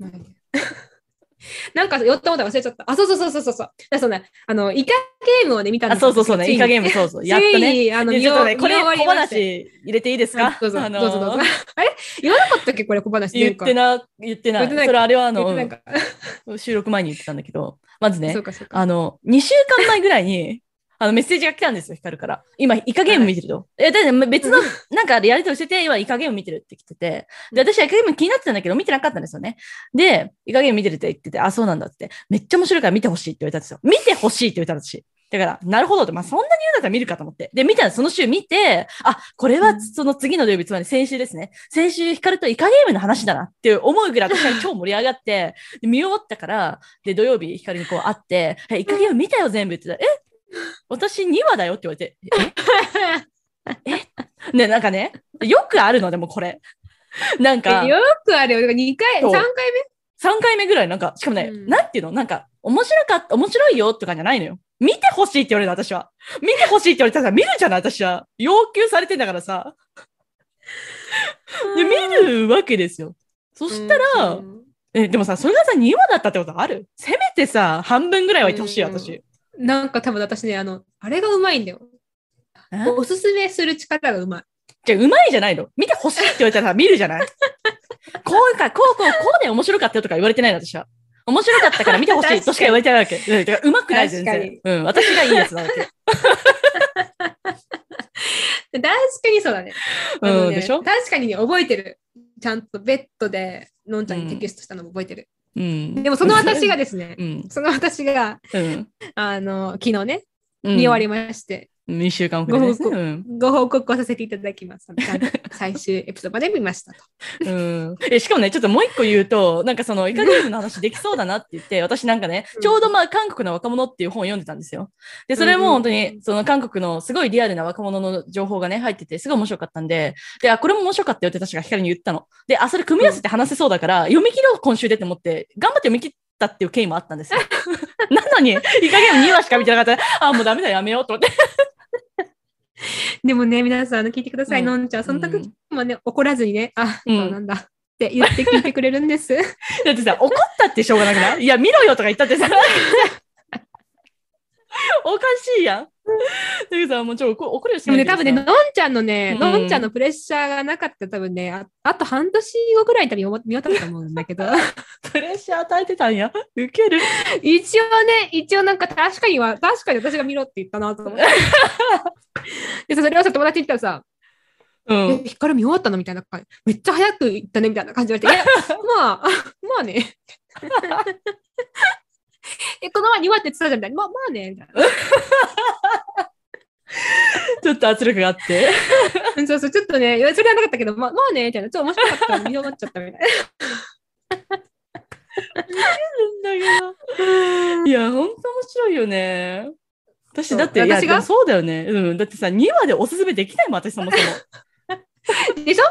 ななんか、よったもた忘れちゃった。あ、そうそうそうそうそうそう。だからそうね、あの、イカゲームをね、見たんん。あ、そうそうそうね。イカゲーム、そうそう。やっとね。あの、ちょっとね、これ小話入れていいですか？あどうぞ、あのーどうぞどうぞ。あれ？言わなかったっけ？これ小話言ってなな、言ってない。言ってないそれあれはあの収録前に言ってたんだけど、まずね。あの、2週間前ぐらいに、あの、メッセージが来たんですよ、ヒカルから。今、イカゲーム見てると。え、だって <laughs> 別の、なんかやりとりしてて、今、イカゲーム見てるって来てて。で、私はイカゲーム気になってたんだけど、見てなかったんですよね。で、イカゲーム見てるって言ってて、あ、そうなんだって。めっちゃ面白いから見てほしいって言われたんですよ。見てほしいって言われたんですし。だから、なるほどって、まあ、そんなに言うんだったら見るかと思って。で、見たらその週見て、あ、これはうんその次の土曜日、つまり先週ですね。先週、ヒカルとイカゲームの話だなって思うぐらい私は超盛り上がって、で見終わったから、で、土曜日、ヒカルにこう会って、え、イカゲーム見たよ、全部って言ったら、え私2話だよって言われて、え？え？<laughs> ね、なんかね、よくあるのでもこれ。なんか、よくあるよ。2回、そう3回3回目ぐらい、なんか、しかもね、うんなんていうの？なんか、面白かった、面白いよとかじゃないのよ。見てほしいって言われるの、私は。見てほしいって言われたらさ、見るじゃない、私は。要求されてんだからさ。で、見るわけですよ。そ目したら、うんえ、でもさ、それがさ、2話だったってことある？せめてさ、半分ぐらいは言ってほしい、うん私。なんか多分私ね、あの、あれがうまいんだよ。え？おすすめする力がうまい。じゃあ、うまいじゃないの？見てほしいって言われたらさ見るじゃない？<laughs> こうか、こう、こう、こうで面白かったよとか言われてないの、私は。面白かったから見てほしいとしか言われてないわけ。うん、だからうまくない、全然。うん、私がいいやつなわけ。<laughs> 確かにそうだね。うん、ねでしょ？確かにね、覚えてる。ちゃんとベッドで、のんちゃんにテキストしたのも覚えてる。うん。でもその私がですねう、ん。その私が、うん。あの、昨日ね、うん。見終わりまして、2週間遅れですね。ごうん。ご報告をさせていただきます。最終エピソードまで見ましたと。<laughs> うん、えしかもね、ちょっともう一個言うと、なんかそのイカゲームの話できそうだなって言って、私なんかねう、んちょうどまあ韓国の若者っていう本を読んでたんですよ。で、それも本当うんにその韓国のすごいリアルな若者の情報がね、入ってて、すごい面白かったんで、で、あ、これも面白かったよって確か光に言ったの。で、あ、それ組み合わせて話せそうだから、読み切ろう今週でって思って、頑張って読み切ったっていう経緯もあったんですよ。<laughs> なのに、イカゲーム2話しか見てなかったら、あ、もうダメだ、やめようと思って。<laughs> でもね、皆さん、あの聞いてください、うんのんちゃん。その時もね、怒らずにね、あ、うんそうなんだって言って聞いてくれるんです。<laughs> だってさ、怒ったってしょうがなくない？いや、見ろよとか言ったってさ、<laughs> おかしいやん。だけどさ、もうちょ、怒怒るよしでもね、多分ね、のんちゃんのね、うんのんちゃんのプレッシャーがなかったら多分ね、ああと半年後ぐらいに多分見終わったと思うんだけど、<laughs> プレッシャー与えてたんや。ウケる。一応ね、一応なんか確かには、確かに私が見ろって言ったなと思って。<laughs> でさ、それをさ、友達に言ったらさ、うえ、ん。光見終わったのみたいな感じ。めっちゃ早く行ったねみたいな感じで言われて、いや、<laughs> まあ、まあね。<laughs> え、この前2話って言ってたじゃんみたい？な。まあ、まあね。みたい <laughs> ちょっと圧力があって。な。<laughs> そうそう、ちょっとね、それはなかったけど、まあ、まあね。みたいな。ちょっと面白かった見終わっちゃったみたいだけど。いや、ほんと面白いよね。私、だって、そう？だよね。うん。だってさ、2話でおすすめできないもん、私そもそも。な。でしょ？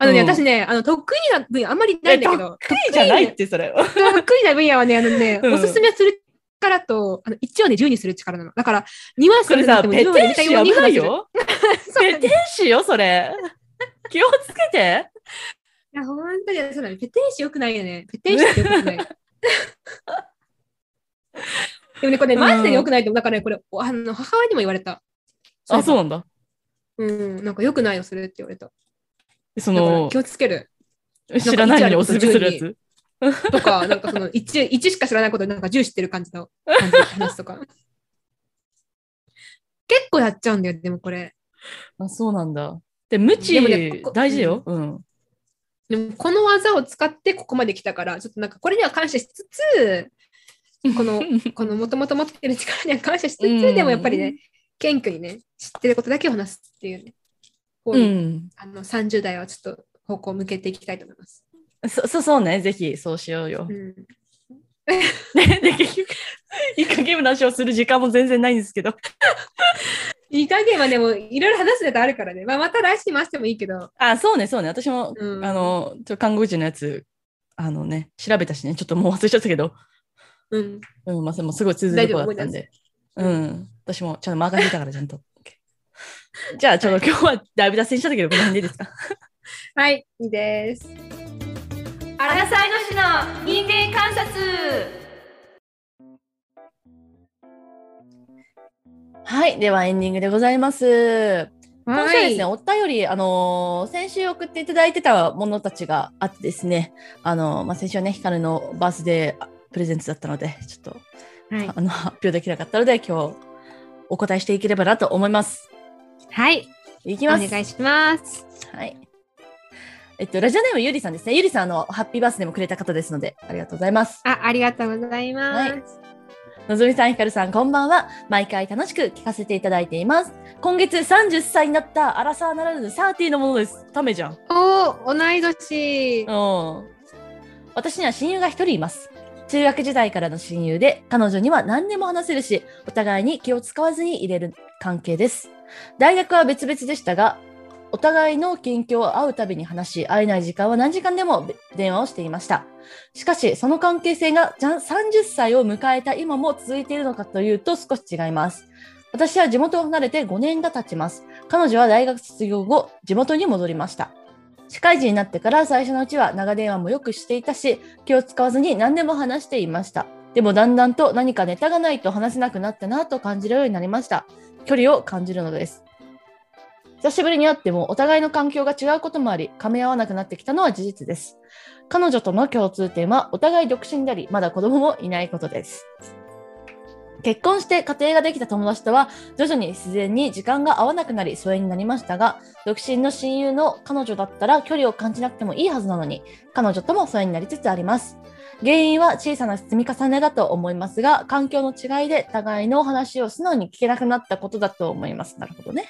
あのね、うん私ね、あの、得意な分野あんまりないんだけど、得意じゃないって、それ。得意な分野はね、あのね、<laughs> うんおすすめする力と、あの1話で10にする力なの。だから、2話するなっても10話でペテン師やばい話する。よ。そうだねペテン師よ、それ。気をつけて。いや、本当にそうだね。ペテン師よくないよね。ペテン師ってよくない。<laughs> でもね、これね、マジでよくないと。だからね、これ、おあの母親にも言われた。あ、そうなんだ。う。うん、なんかよくないよ、それって言われた。その気、をつける。<laughs> 知らないのにおすすめするやつ？とか、<laughs> なんかその1、一しか知らないことなんか10知ってる感じの感じで話すとか。<laughs> 結構やっちゃうんだよ、でもこれ。あ、そうなんだ。で、無知ね大事よ。うん。でもこの技を使ってここまで来たから、ちょっとなんかこれには感謝しつつ、この、このもともと持ってる力には感謝しつつ、うんでもやっぱりね、謙虚にね、知ってることだけを話すっていうね、方うにん。あの30代はちょっと方向を向けていきたいと思います。そ、そそうね。ぜひ、そうしようよう。ん、<laughs> で、で結局、いい加減な話をする時間も全然ないんですけど。<laughs> いい加減はでもいろいろ話すネタあるからね、まあ、また来週回してもいいけど、あ、そうね、そうね。私も、うんあの、ちょ看護師のやつ、あのね、調べたしね、ちょっともう忘れちゃったけど、うん、うん、まあ、でもすごい通ずるとこだったんで。うん。私もちゃんと任せたから、ちゃんと。じゃあ、ちょっと今日はだいぶ脱線したけど、この辺でいいですか？はい、いいです。アラサイの市の人間観察はい。では、エンディングでございます。今週はですね、はいお便り、あのー先週送っていただいてたものたちがあってですね、あのーまあ、先週はね、ヒカルのバースデープレゼンツだったので、ちょっと、はいあの、発表できなかったので、今日、お答えしていければなと思います。はい、おいきます。願いします。はい。えっと、ラジオネームゆりさんですね。ゆりさん、あの、ハッピーバースデーもくれた方ですので、ありがとうございます。あ、ありがとうございます。はいのぞみさん、ひかるさん、こんばんは。毎回楽しく聞かせていただいています。今月30歳になったアラサーならぬサーティーのものです。ためじゃん。おー、同い年。うん。私には親友が一人います。中学時代からの親友で、彼女には何でも話せるし、お互いに気を使わずに入れる関係です。大学は別々でしたが、お互いの近況を会うたびに話し、会えない時間は何時間でも電話をしていました。しかし、その関係性が30歳を迎えた今も続いているのかというと少し違います。私は地元を離れて5年が経ちます。彼女は大学卒業後、地元に戻りました。社会人になってから最初のうちは長電話もよくしていたし、気を使わずに何でも話していました。でもだんだんと何かネタがないと話せなくなったなと感じるようになりました。距離を感じるのです。久しぶりに会ってもお互いの環境が違うこともあり、噛み合わなくなってきたのは事実です。彼女との共通点はお互い独身であり、まだ子供もいないことです。結婚して家庭ができた友達とは徐々に自然に時間が合わなくなり疎遠になりましたが、独身の親友の彼女だったら距離を感じなくてもいいはずなのに、彼女とも疎遠になりつつあります。原因は小さな積み重ねだと思いますが、環境の違いで互いのお話を素直に聞けなくなったことだと思います。なるほどね。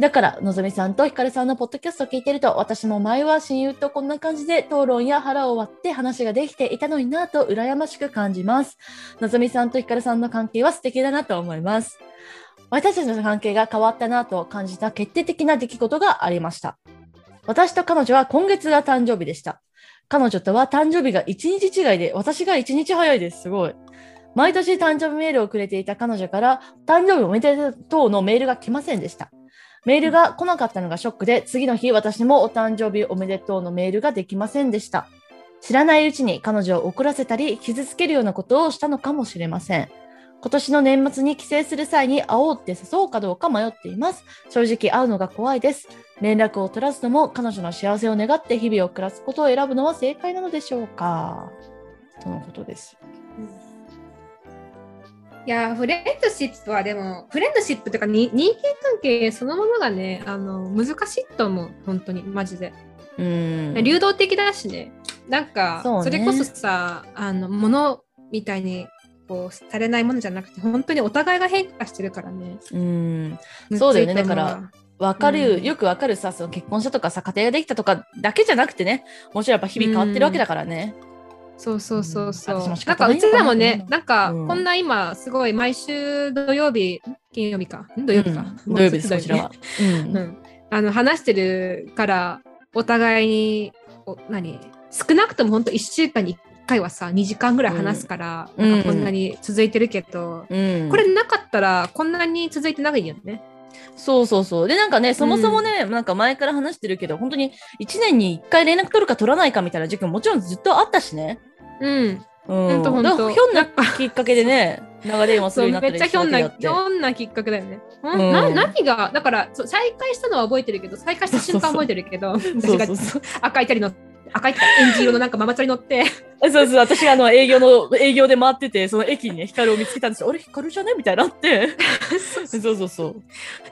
だから、のぞみさんとひかるさんのポッドキャストを聞いてると、私も前は親友とこんな感じで討論や腹を割って話ができていたのになと羨ましく感じます。のぞみさんとひかるさんの関係は素敵だなと思います。私たちの関係が変わったなと感じた決定的な出来事がありました。私と彼女は今月が誕生日でした。彼女とは誕生日が1日違いで、私が1日早いです。すごい。毎年誕生日メールをくれていた彼女から、誕生日おめでとうのメールが来ませんでした。メールが来なかったのがショックで、次の日私もお誕生日おめでとうのメールができませんでした。知らないうちに彼女を怒らせたり、傷つけるようなことをしたのかもしれません。今年の年末に帰省する際に会おうって誘うかどうか迷っています。正直会うのが怖いです。連絡を取らずとも彼女の幸せを願って日々を暮らすことを選ぶのは正解なのでしょうか？とのことです。いやーフレンドシップはでもフレンドシップというかに人間関係そのものがねあの難しいと思う本当に。マジで、うん。流動的だしね。なんかそれこそさあのものみたいにこうされないものじゃなくて本当にお互いが変化してるからね。うん。そうだよね。だからわかる、うん。よくわかるさ、その結婚したとかさ、家庭ができたとかだけじゃなくてね、もちろんやっぱ日々変わってるわけだからね。そうそうそうそう、う。ん私も仕なんかうちらもねなんかうん。こんな今すごい毎週土曜日金曜日か。ん？土曜日か、うん土曜日です、こちらは。うん。うん、あの話してるからお互いにお何？少なくとも本当1週間に1回はさ2時間ぐらい話すから、うん。なんかこんなに続いてるけど、うん。これなかったらこんなに続いてないよね。そうそうそう。で、なんかね、そもそもね、なんか前から話してるけど、本当に1年に1回連絡取るか取らないかみたいな時期ももちろんずっとあったしね。うん、うん。ほんとひょんなきっかけでね、長電話すそうるようになったりめっちゃひょんなひょんなきっかけだよね。うんな何がだからそう再開したのは覚えてるけど再開した瞬間覚えてるけど <laughs> そう私がそうそう。赤いチャリ乗って赤いエンジ色のなんかママチャリ乗ってそうそう、私があの営業の、営業で回ってて、その駅にね、光を見つけたんですよ。あれ、光じゃねみたいになって。そうそうそう。い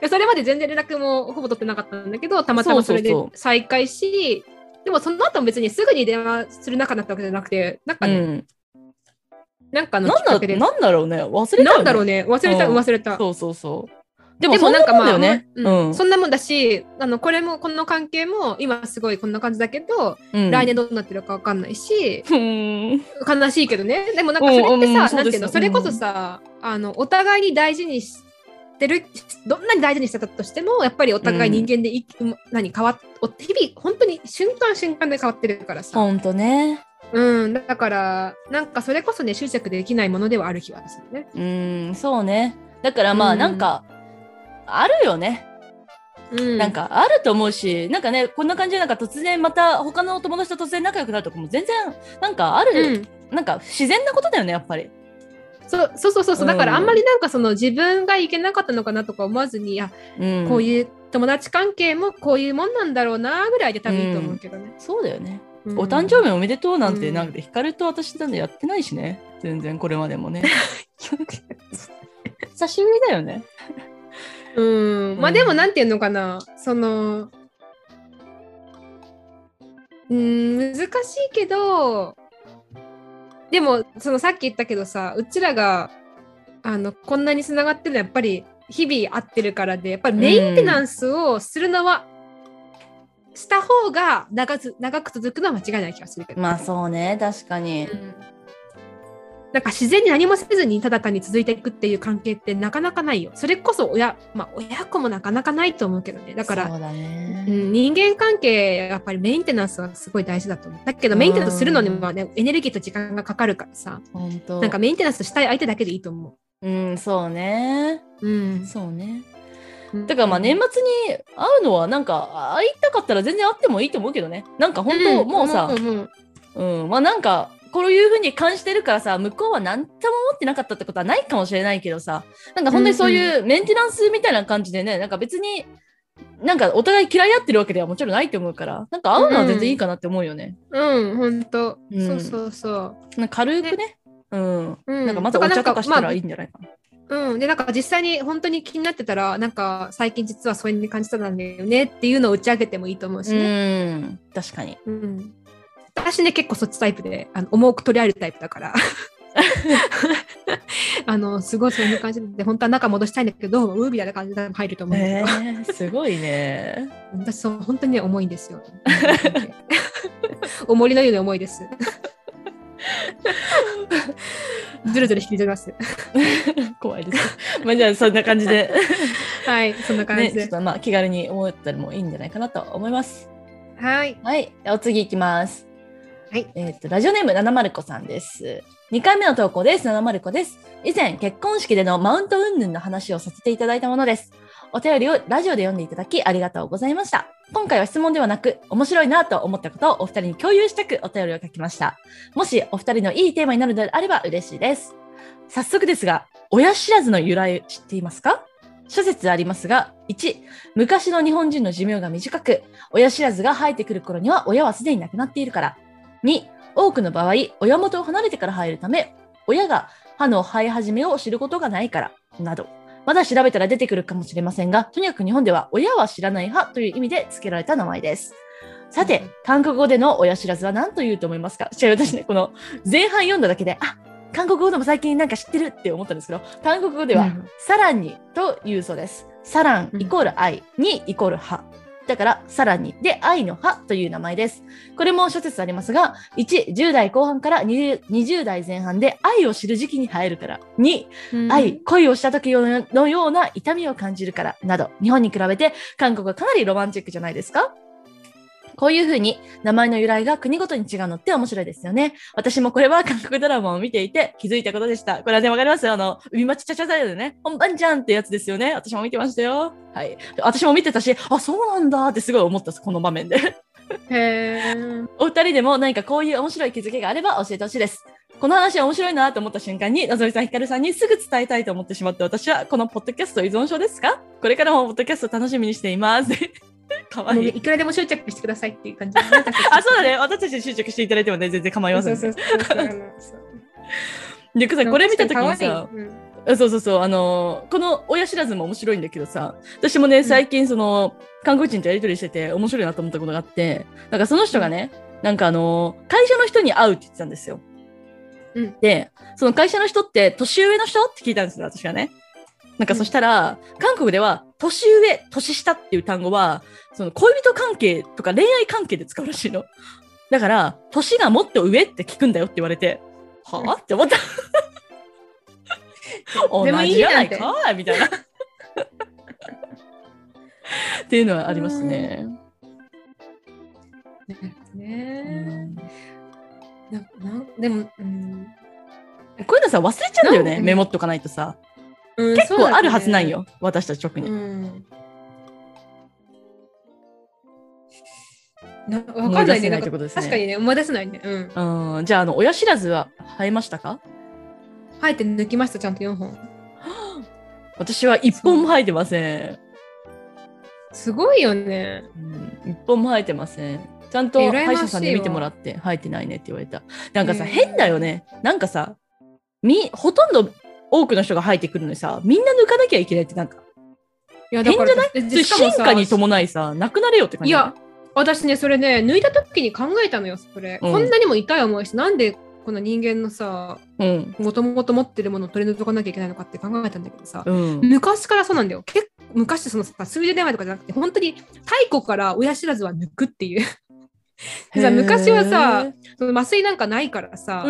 やそれまで全然連絡もほぼ取ってなかったんだけどたまたまそれで再開しでもその後も別にすぐに電話する仲になったわけじゃなくてなんかね、うん。なんかのなんだ、きっかけでなんだろうね。忘れた。なんだろうね忘れた、うん忘れたそうそうそう。でも、なもんだよね。ううんん。そんなもんだしあのこれもこの関係も今すごいこんな感じだけど、うん来年どうなってるかわかんないしうん。悲しいけどねでもなんかそれってさ、うんうんなんていうの？それこそさ、あのお互いに大事にしてるどんなに大事にしてたとしてもやっぱりお互い人間でい、何変わ日々本当に瞬間瞬間で変わってるからさ、ほんとね。うん、だからなんかそれこそね執着できないものではある気はするね。うん、そうね。だからまあ、うんなんか、あるよね。うん、なんか、あると思うし、なんかね、こんな感じで、なんか突然また他のお友達と突然仲良くなるとかも全然、なんかあうる、ん、なんか自然なことだよね、やっぱり。そうそうそうそうそうだからうんあんまりなんかその自分がいけなかったのかなとか思わずに、いやうん。こういう友達関係もこういうもんなんだろうなぐらいで多分いいと思うけどね。そうだよね。うんお誕生日おめでとうなんて、うんなんで、ヒカルと私なんでやってないしね。全然これまでもね。<laughs> 久しぶりだよね。うん、まあうん。でもなんていうのかな。そのうん難しいけどでもそのさっき言ったけどさうちらがあのこんなにつながってるのはやっぱり日々会ってるからでやっぱりメンテナンスをするのは、した方が長つ長く続くのは間違いない気がするけど。まあそうね、確かに。うんなんか自然に何もせずにただ単に続いていくっていう関係ってなかなかないよ。それこそ親、まあ親子もなかなかないと思うけどね。だから、そうだね。うん、人間関係、やっぱりメンテナンスはすごい大事だと思う。だけどメンテナンスするのにはね、エネルギーと時間がかかるからさ、本当。なんかメンテナンスしたい相手だけでいいと思うん、そうね。う。うん。そうね。だからまあ年末に会うのはなんか会いたかったら全然会ってもいいと思うけどね。なんか本当、んもうさ、んんうん、まあなんか、こういうふうに感じてるからさ、向こうは何とも思ってなかったってことはないかもしれないけどさ、なんか本当にそういうメンテナンスみたいな感じでね、なんか別に、なんかお互い嫌い合ってるわけではもちろんないと思うから、なんか会うのは全然いいかなって思うよね。うん、ほんと。うんそうそうそう。なんか軽くね。うん。うんなんかまたお茶とかしたらいいんじゃないかな。うん、でなんか実際に本当に気になってたらなんか最近実はそういう感じたんだよねっていうのを打ち明けてもいいと思うしね。うん。確かに。うん私ね結構そっちタイプであの重く取り合えるタイプだから <laughs> あのすごいそういう感じで本当は仲戻したいんだけどどうもみたいな感じで入ると思うえど、ー、すごいね。私そう本当にね重いんですよ。<laughs> 重りのように重いです。<laughs> ずるずる引きずります。怖いです。まあじゃあそんな感じで、はい、そんな感ね、じで。ちょっとまあ気軽に思ったりもいいんじゃないかなと思います。はい。はい。お次いきます。はい。えっ、と、ラジオネーム、七丸子さんです。2回目の投稿です。七丸子です。以前、結婚式でのマウント云々の話をさせていただいたものです。お便りをラジオで読んでいただきありがとうございました。今回は質問ではなく、面白いなと思ったことをお二人に共有したくお便りを書きました。もしお二人のいいテーマになるのであれば嬉しいです。早速ですが、親知らずの由来知っていますか？諸説ありますが、1、昔の日本人の寿命が短く、親知らずが生えてくる頃には親はすでに亡くなっているから。2、多くの場合、親元を離れてから生えるため、親が歯の生え始めを知ることがないから、など。まだ調べたら出てくるかもしれませんが、とにかく日本では親は知らない歯という意味で付けられた名前です。さて、韓国語での親知らずは何と言うと思いますか？私ね、この前半読んだだけで、あ、韓国語でも最近なんか知ってるって思ったんですけど、韓国語では、うんサランニというそうです。サランイコール愛、にイコール歯。だから、さらに、で、愛の歯という名前です。これも諸説ありますが、1、10代後半から 20, 20代前半で愛を知る時期に生えるから。2、愛、恋をした時のような痛みを感じるから、など、日本に比べて韓国はかなりロマンチックじゃないですか？こういう風に名前の由来が国ごとに違うのって面白いですよね。私もこれは韓国ドラマを見ていて気づいたことでした。これはね、わかります。あの、海町ちゃちゃだよね。本番じゃんってやつですよね。私も見てましたよ。はい。私も見てたし、あ、そうなんだってすごい思ったこの場面で。へお二人でも何かこういう面白い気づきがあれば教えてほしいです。この話面白いなと思った瞬間に、のぞみさん、ひかるさんにすぐ伝えたいと思ってしまって、私はこのポッドキャスト依存症ですかこれからもポッドキャスト楽しみにしています。<laughs> かわいい。いくらでも執着してくださいっていう感じ。<laughs> あ、そうだね。私たちに執着していただいてもね、全然構いません。で、さ、これ見たときにさ、うんあそうそうそう、あのーこの親知らずも面白いんだけどさ、私もね、最近その、韓国人とやりとりしてて面白いなと思ったことがあって、なんかその人がね、なんかあのー会社の人に会うって言ってたんですよ。うんで、その会社の人って年上の人？って聞いたんですよ、私がね。なんかそしたら、韓国では年上、年下っていう単語は、その恋人関係とか恋愛関係で使うらしいの。だから、年がもっと上って聞くんだよって言われて、はぁって思った。<laughs> 同じじゃないかみたいな。っていうのはありますね。ねななでも、うんこういうのさ、忘れちゃうんだよね。メモっとかないとさ。うん結構あるはずない。よ。私たち特に。ねうんかんないね。なないってことですね確かにね、思い出せないね。うん。うん。じゃあ、あの、親知らずは生えましたか？生えて抜きました、ちゃんと4本。私は一本も生えてません。すごいよね。うん一本も生えてません。ちゃんと歯医者さんで見てもらって生えてないねって言われた。なんかさ、うん変だよね。なんかさ、み、ほとんど多くの人が生えてくるのにさ、みんな抜かなきゃいけないってなんか、いや変じゃない？進化に伴いさ、なくなれよって感じ。いや、私ね、それね、抜いた時に考えたのよ、それ。うんこんなにも痛い思いして、なんでこの人間のさ、うん。もともと持ってるものを取り除かなきゃいけないのかって考えたんだけどさ、うん。昔からそうなんだよ。結構昔そのさ数十年前とかじゃなくて、本当に太古から親知らずは抜くっていう。昔はさその麻酔なんかないからさ、そ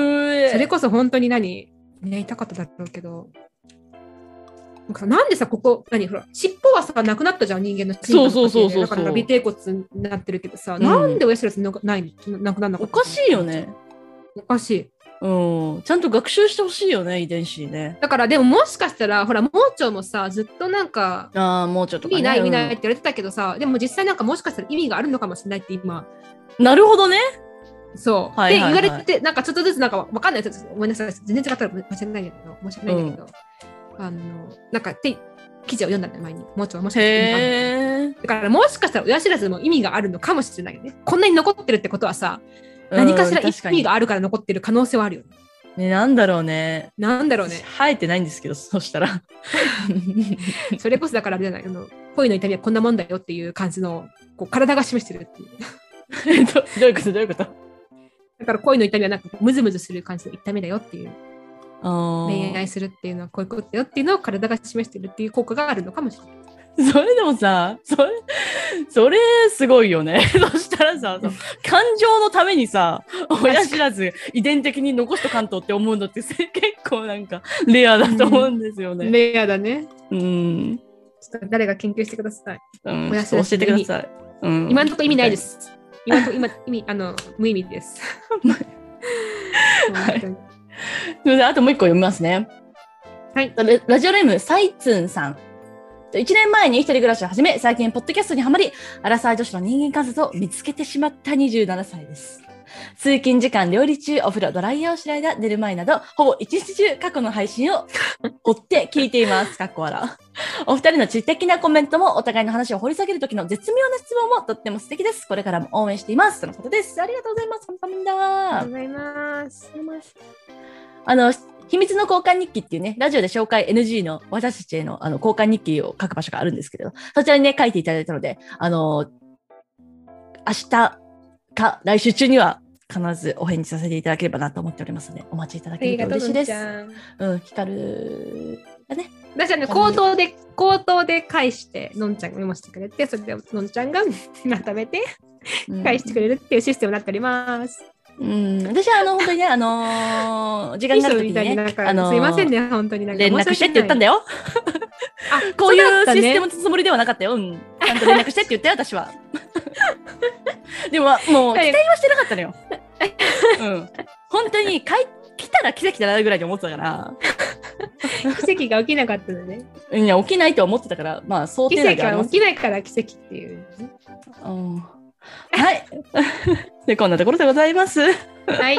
れこそ本当に何？ね、痛かっただろうけど。なんかさなんでさ、ここ、何ほら、尻尾はさ、なくなったじゃん、人間の尻尾のそうそうそうそうだから尾てい骨になってるけどさ、んなんで親知らずなないなくならなかったおかしいよね。おかしい。うん。ちゃんと学習してほしいよね、遺伝子ね。だから、でももしかしたら、ほら、盲腸もさ、ずっとなんか、ああ、もうちょっと意味ない意味ないってう言われてたけどさ、でも実際なんかもしかしたら意味があるのかもしれないって今、んなるほどね。そう。はいはいはいで言われて、なんかちょっとずつなんかわかんないです。ごめんなさい。全然違ったら申し訳ないんだけど、申し訳ないんだけど、あの、なんかって記事を読んだんだよ、前に。盲腸はもしかしたら。だからもしかしたら親知らずも意味があるのかもしれないよね。こんなに残ってるってことはさ、何かしら意味があるから残ってる可能性はあるよね。ね、なんだろうね。なんだろうね。生えてないんですけど、そしたら。<laughs> それこそだからあれじゃない？あの恋の痛みはこんなもんだよっていう感じのこう体が示してるっていう。<laughs> どどういうこと？どういうこと？だから恋の痛みはなんかムズムズする感じの痛みだよっていう。恋愛するっていうのはこういうことだよっていうのを体が示してるっていう効果があるのかもしれない。それでもさ、それ、それすごいよね。<laughs> そしたらさ、感情のためにさ、親知らず遺伝的に残しとかんとって思うのってせ <laughs> 結構なんかレアだと思うんですよね。レアだね。うん。ちょっと誰が研究してください。うん、教えてください。うん、今のところ意味ないで。す。今のと今意味あの無意味です。はい本当にすみません、あともう一個読みますね。はい。ララジオネーム、サイツンさん。1年前に一人暮らしを始め、最近、ポッドキャストにはまり、アラサー女子の人間観察を見つけてしまった27歳です。通勤時間、料理中、お風呂、ドライヤーをしない間、寝る前など、ほぼ一日中過去の配信を <laughs> 追って聞いています。かっこ笑。お二人の知的なコメントも、お互いの話を掘り下げる時の絶妙な質問もとっても素敵です。これからも応援しています。とのことです。ありがとうございます。ありがとうございます。あの、秘密の交換日記っていうね、ラジオで紹介 NG の私たちへのあの交換日記を書く場所があるんですけれど、そちらにね、書いていただいたので、あの、明日か来週中には必ずお返事させていただければなと思っておりますので、お待ちいただけると嬉しいです。うん、ヒカルがね、私はね、口頭で、口頭で返して、のんちゃんがメモしてくれて、それでのんちゃんがまとめてうん返してくれるっていうシステムになっております。うん、私はあの、本当にね、あのー <laughs> 時間がある時にね、か、あのーすいませんね、本当になんか。連絡してって言ったんだよ。よ。あ、こういうシステム。ムのつもりではなかったよ。うん。ちゃんと連絡してって言ったよ、私は。<laughs> でも、もう、期待はしてなかったのよ。うん。本当に、かい来たら奇跡だなぐらいに思ってたから、<laughs> 奇跡が起きなかったのね。いや、起きないとは思ってたから、まあ、想奇定内ではあります跡は起きないから奇跡っていう。うんはい。<laughs> で、こんなところでございます。はい。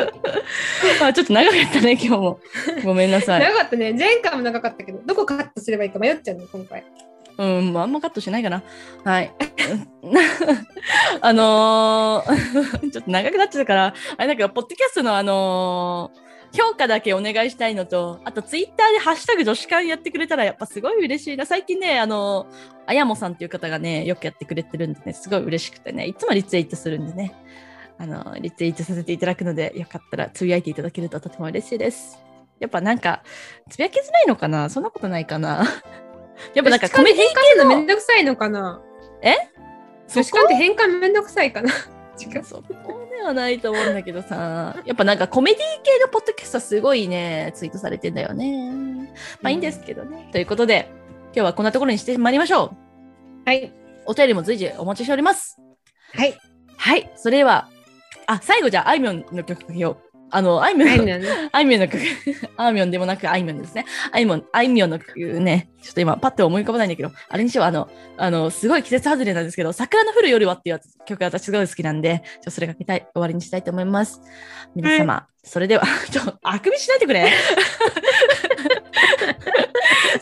ま <laughs> あ、ちょっと長かったね、今日も。ごめんなさい。長かったね。前回も長かったけど、どこカットすればいいか迷っちゃうね、今回。うん、まあ、あんまカットしないかな。はい。<laughs> あのー <laughs> ちょっと長くなっちゃったから、あれだけど、ポッドキャストのあのー評価だけお願いしたいのと、あとツイッターでハッシュタグ女子会やってくれたらやっぱすごい嬉しいな。最近ね、あのーあやもさんっていう方がね、よくやってくれてるんでね、すごい嬉しくてね、いつもリツイートするんでね、あのリツイートさせていただくので、よかったらつぶやいていただけるととても嬉しいです。やっぱなんか、つぶやきづらいのかな？そんなことないかな？やっぱなんかコメディのめんどくさいのかな？え？女子間って変換めんどくさいかな？<laughs> 違う。そこではないと思うんだけどさ、やっぱなんかコメディ系のポッドキャストはすごいね、ツイートされてんだよね。まあいいんですけどね。ということで、今日はこんなところにしてまいりましょう。はい。お便りも随時お待ちしております。はい。はい、それでは、あ、最後じゃあ、あいみょんの曲かけよう。あの、あいみょんの。あいみょんの曲、あいみょんでもなくあいみょんですね。あいみょん、あいみょんの曲ね、ちょっと今パッと思い浮かばないんだけど、あれにしよう、あの、あの、すごい季節外れなんですけど、桜の降る夜はっていう曲が私すごい好きなんで、ちょっとそれかけたい、終わりにしたいと思います。皆様、それでは、<laughs> ちょっと、あくびしないでくれ。<laughs>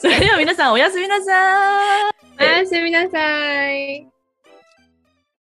それでは皆さん、おやすみなさい。おやすみなさい。